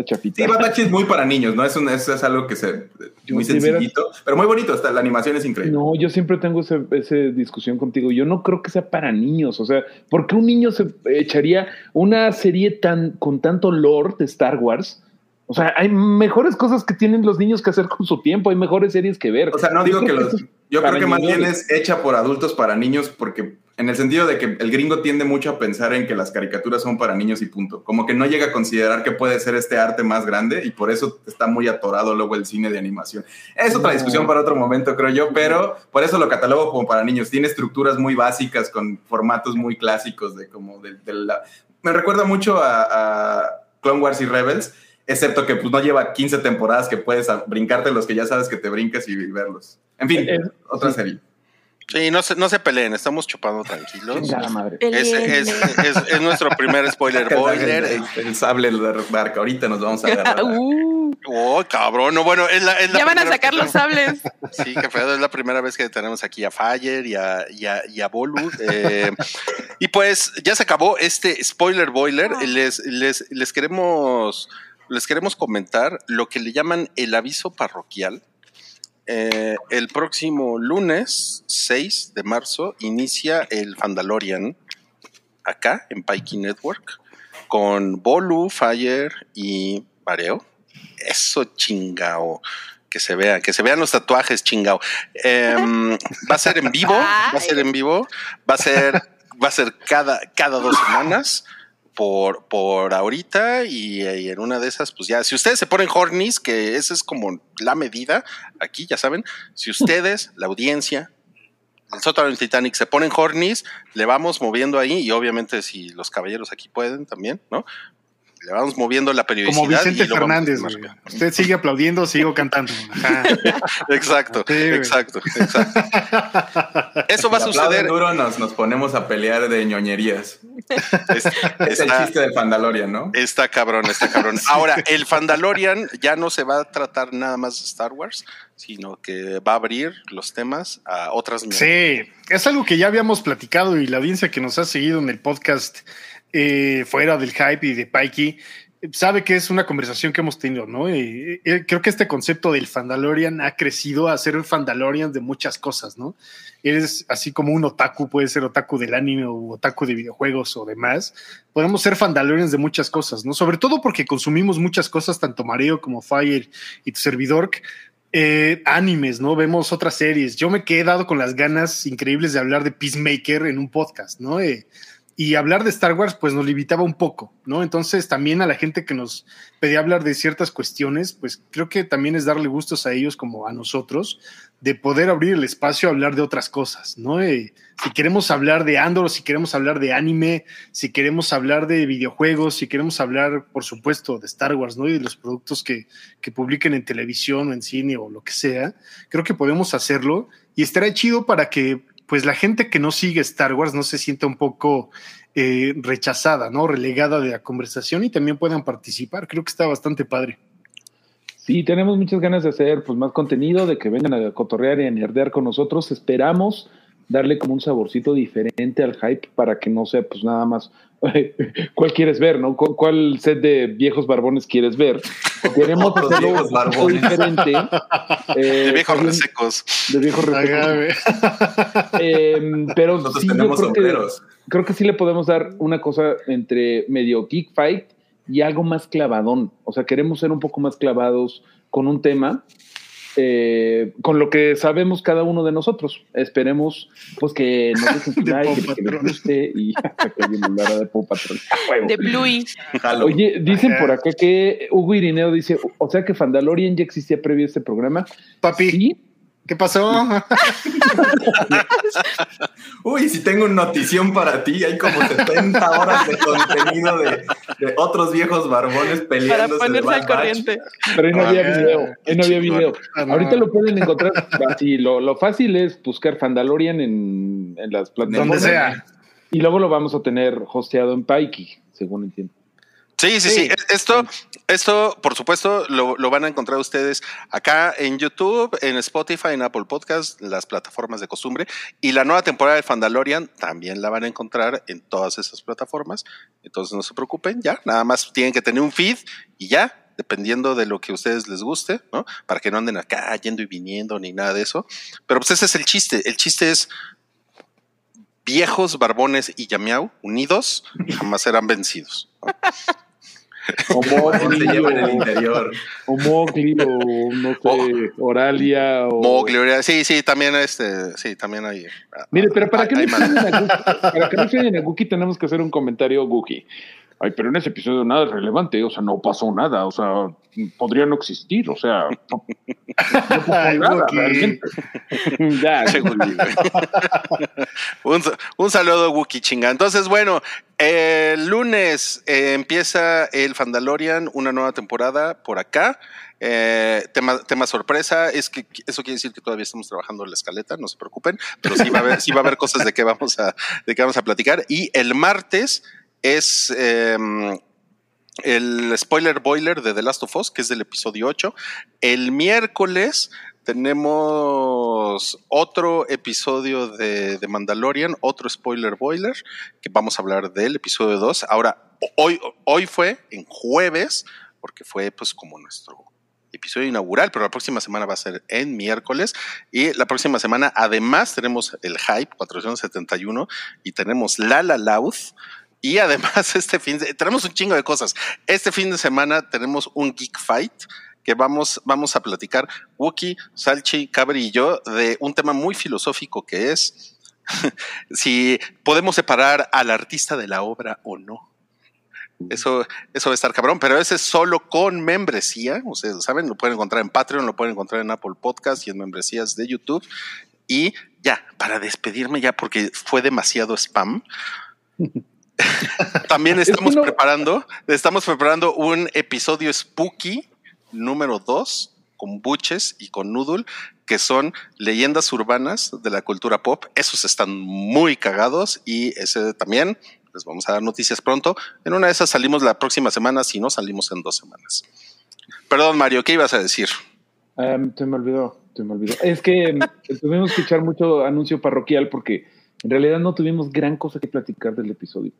S5: está chafita.
S3: Sí, Bad Batch es muy para niños, ¿no? Es, un, es, es algo que se...
S5: Yo,
S3: Muy
S5: veras-
S3: sencillito, pero muy bonito. Está, la animación es increíble.
S5: No, yo siempre tengo esa ese discusión contigo. Yo no creo que sea para niños. O sea, ¿por qué un niño se echaría una serie tan con tanto lore de Star Wars? O sea, hay mejores cosas que tienen los niños que hacer con su tiempo. Hay mejores series que ver.
S3: O sea, no digo que los. Yo creo que más bien es hecha por adultos para niños, porque en el sentido de que el gringo tiende mucho a pensar en que las caricaturas son para niños y punto. Como que no llega a considerar que puede ser este arte más grande y por eso está muy atorado luego el cine de animación. Es otra discusión para otro momento, creo yo, pero por eso lo catalogo como para niños. Tiene estructuras muy básicas con formatos muy clásicos de como de, de la. Me recuerda mucho a, a Clone Wars y Rebels. Excepto que pues no lleva 15 temporadas que puedes brincarte los que ya sabes que te brincas y verlos. En fin,
S5: Eh,
S3: otra
S5: sí.
S3: serie.
S1: Sí, no se, no se peleen, estamos chupando tranquilos.
S5: Chingada madre.
S1: Es, es, es, es nuestro primer spoiler boiler.
S3: El, el sable de barca. Ahorita nos vamos a agarrar.
S4: Uh,
S1: Oh, cabrón. No, bueno, es la, es la
S4: ya van a sacar los sables.
S1: Sí, que feo. Es la primera vez que tenemos aquí a Fire y a, y a, y a Bolu. Eh, y pues ya se acabó este spoiler boiler. Les, les, les queremos les queremos comentar lo que le llaman el aviso parroquial. Eh, el próximo lunes 6 de marzo inicia el Fandalorian acá en Pikey Network con Bolu, Fire y Mareo. Eso chingao. Que se vean, que se vean los tatuajes chingao. Em, va a ser en vivo, va a ser en vivo, va a ser, va a ser cada, cada dos semanas por, por ahorita y, en una de esas, pues ya, si ustedes se ponen hornies, que esa es como la medida, aquí ya saben, si ustedes, la audiencia, el sótano del Titanic se ponen hornies, le vamos moviendo ahí y obviamente si los caballeros aquí pueden también, ¿no? Le vamos moviendo la periodicidad.
S2: Como Vicente
S1: y lo vamos
S2: Fernández. Usted sigue aplaudiendo, sigo cantando. Ajá.
S1: Exacto,
S2: Sí,
S1: exacto, exacto. Eso va a suceder.
S3: duro, nos, nos ponemos a pelear de ñoñerías.
S1: Es-
S3: Es el chiste de Fandalorian, ¿no?
S1: Está cabrón, está cabrón. Ahora, el Fandalorian ya no se va a tratar nada más de Star Wars, sino que va a abrir los temas a otras
S2: Sí, es algo que ya habíamos platicado y la audiencia que nos ha seguido en el podcast eh, fuera del hype y de Pikey sabe que es una conversación que hemos tenido, ¿no? Eh, creo que este concepto del Fandalorian ha crecido a ser Fandalorian de muchas cosas, ¿no? Eres así como un otaku, puede ser otaku del anime o otaku de videojuegos o demás. Podemos ser Fandalorians de muchas cosas, ¿no? Sobre todo porque consumimos muchas cosas, tanto Mareo como Fire y tu servidor, eh, animes, ¿no? Vemos otras series. Yo me he quedado con las ganas increíbles de hablar de Peacemaker en un podcast, ¿no? Y hablar de Star Wars, pues nos limitaba un poco, ¿no? Entonces, también a la gente que nos pedía hablar de ciertas cuestiones, pues creo que también es darle gustos a ellos como a nosotros, de poder abrir el espacio a hablar de otras cosas, ¿no? Si queremos hablar de Andor, si queremos hablar de anime, si queremos hablar de videojuegos, si queremos hablar, por supuesto, de Star Wars, ¿no? Y de los productos que, que publiquen en televisión o en cine o lo que sea, creo que podemos hacerlo y estará chido para que pues la gente que no sigue Star Wars no se sienta un poco eh, rechazada, ¿no? Relegada de la conversación y también puedan participar. Creo que está bastante padre.
S5: Sí, tenemos muchas ganas de hacer pues, más contenido, de que vengan a cotorrear y a nerdear con nosotros. Esperamos darle como un saborcito diferente al hype para que no sea pues nada más cuál quieres ver, ¿no? ¿Cu- ¿Cuál set de viejos barbones quieres ver? Queremos
S3: Otros
S5: hacerlo
S3: viejos barbones.
S5: diferente. eh,
S1: De viejos resecos.
S5: De viejos resecos.
S2: Agave.
S5: Eh, pero
S3: Nosotros
S5: sí, yo
S3: tenemos
S5: creo que, creo que sí le podemos dar una cosa entre medio geek fight y algo más clavadón. O sea, queremos ser un poco más clavados con un tema, eh, con lo que sabemos cada uno de nosotros. Esperemos pues que nos dejen su
S2: De
S5: like,
S2: Paw
S5: que les guste y que viene la hora de. A huevo.
S4: De Bluey.
S5: Oye, dicen por acá que Hugo Irineo dice, o sea que Fandalorian ya existía previo a este programa.
S2: Papi,
S5: Sí,
S2: ¿qué pasó?
S3: Uy, si tengo una notición para ti, hay como 70 horas de contenido de, de otros viejos barbones
S4: Para
S3: peleándose. de
S4: ponerse al corriente.
S5: Pero ahí no
S2: Ah,
S5: había
S2: qué
S5: video, ahí no había video.
S2: Ah.
S5: Ahorita lo pueden encontrar así, lo, lo fácil es buscar Fandalorian en, en las
S2: Donde
S5: plataformas.
S2: sea.
S5: Y luego lo vamos a tener hosteado en Pikey, según entiendo.
S1: Sí, sí, sí. Esto, esto, por supuesto, lo, lo van a encontrar ustedes acá en YouTube, en Spotify, en Apple Podcast, las plataformas de costumbre. Y la nueva temporada de Fandalorian también la van a encontrar en todas esas plataformas. Entonces no se preocupen, ya. Nada más tienen que tener un feed y ya, dependiendo de lo que a ustedes les guste, ¿no? Para que no anden acá yendo y viniendo ni nada de eso. Pero pues ese es el chiste. El chiste es viejos, barbones y Yamiau unidos jamás serán vencidos. ¿no?
S5: O
S3: ¿Cómo se
S5: Mowgli,
S3: lleva en el interior?
S5: o Mowgli, o no sé, Oralia, o...
S1: Mowgli, Oriana. sí, sí, también este, sí, también hay.
S5: Mire, pero para que,
S1: hay
S5: no
S1: más.
S5: suenen a Guki, para que no a Guki tenemos que hacer un comentario Guki. Ay, pero en ese episodio nada es relevante, o sea, no pasó nada, o sea, podría no existir, o sea, no, no pasó
S2: Ay,
S5: nada
S2: Wookie.
S5: realmente. ya,
S1: un, un saludo, Wookie chinga. Entonces, bueno, el lunes eh, empieza el Fandalorian, una nueva temporada por acá. Eh, tema, tema sorpresa, es que eso quiere decir que todavía estamos trabajando en la escaleta, no se preocupen, pero sí va a haber, sí va a haber cosas de que vamos a, de que vamos a platicar. Y el martes es eh, el spoiler boiler de The Last of Us, que es del episodio 8. El miércoles tenemos otro episodio de, de Mandalorian, otro spoiler boiler, que vamos a hablar del episodio 2. Ahora, hoy, hoy fue en jueves, porque fue pues como nuestro episodio inaugural, pero la próxima semana va a ser en miércoles y la próxima semana además tenemos el Hype 471 y tenemos La La Loud y además este fin de, tenemos un chingo de cosas. Este fin de semana tenemos un Geek Fight que vamos, vamos a platicar Wookie, Salchi, Cabri y yo de un tema muy filosófico que es si podemos separar al artista de la obra o no. Eso, eso va a estar cabrón, pero ese es solo con membresía. Ustedes saben, lo pueden encontrar en Patreon, lo pueden encontrar en Apple Podcast y en membresías de YouTube. Y ya, para despedirme ya, porque fue demasiado spam. También estamos preparando, estamos preparando un episodio spooky número 2 con Buches y con Noodle, que son leyendas urbanas de la cultura pop. Esos están muy cagados y ese también les vamos a dar noticias pronto. En una de esas salimos la próxima semana, si no salimos en dos semanas. Perdón, Mario, ¿qué ibas a decir?
S5: Um, se me olvidó, se me olvidó. Es que em, tuvimos que echar mucho anuncio parroquial porque en realidad no tuvimos gran cosa que platicar del episodio.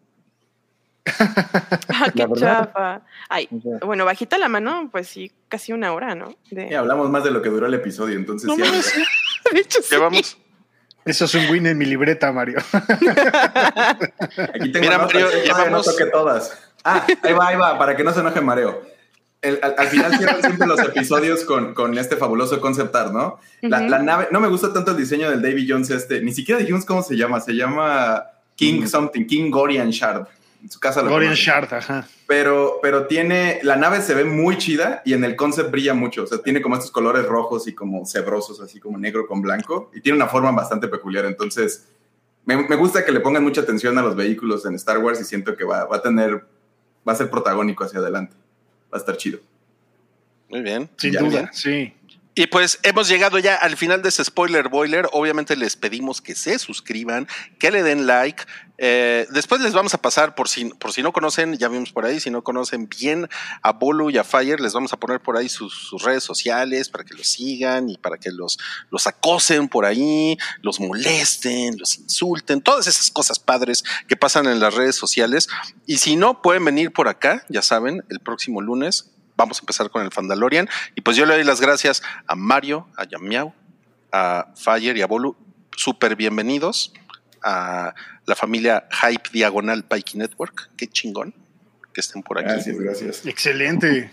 S4: Ah, qué chafa. Ay, bueno, bajita la mano, pues sí, casi una hora, ¿no?
S3: De... hablamos más de lo que duró el episodio, entonces
S4: no,
S3: ya.
S4: de hecho,
S1: ¿Qué vamos?
S2: Eso es un win en mi libreta, Mario.
S3: Aquí tengo Mira, Mario, llevamos... no todas. Ah, ahí va, ahí va, para que no se enoje Mareo. Al, final cierran siempre los episodios con, con, este fabuloso concept art, ¿no? La, la, nave, no me gusta tanto el diseño del David Jones este, ni siquiera dijimos cómo se llama, se llama King something, King Gorian Shard en su casa.
S2: Gorian Shard, ajá.
S3: Pero, pero tiene, la nave se ve muy chida y en el concept brilla mucho. O sea, tiene como estos colores rojos y como cebrosos, así como negro con blanco. Y tiene una forma bastante peculiar. Entonces, me, me gusta que le pongan mucha atención a los vehículos en Star Wars y siento que va, va a tener, va a ser protagónico hacia adelante. Va a estar chido.
S1: Muy bien.
S2: Sin duda, sí.
S1: Y pues hemos llegado ya al final de ese spoiler boiler. Obviamente les pedimos que se suscriban, que le den like. Eh, después les vamos a pasar, por si, por si no conocen, ya vimos por ahí, si no conocen bien a Bolu y a Fire, les vamos a poner por ahí sus, redes sociales para que los sigan y para que los, los acosen por ahí, los molesten, los insulten, todas esas cosas padres que pasan en las redes sociales. Y si no, pueden venir por acá, ya saben, el próximo lunes vamos a empezar con el Fandalorian. Y pues yo le doy las gracias a Mario, a Yamiao, a Fire y a Bolu. Súper bienvenidos a la familia Hype Diagonal Pikey Network. Qué chingón que estén por aquí.
S3: Gracias, gracias.
S2: Excelente.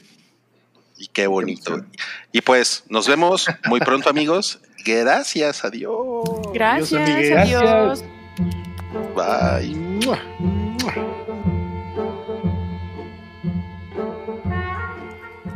S1: Y qué bonito. Y pues nos vemos muy pronto, amigos. Gracias, adiós.
S4: Gracias, adiós.
S1: Bye.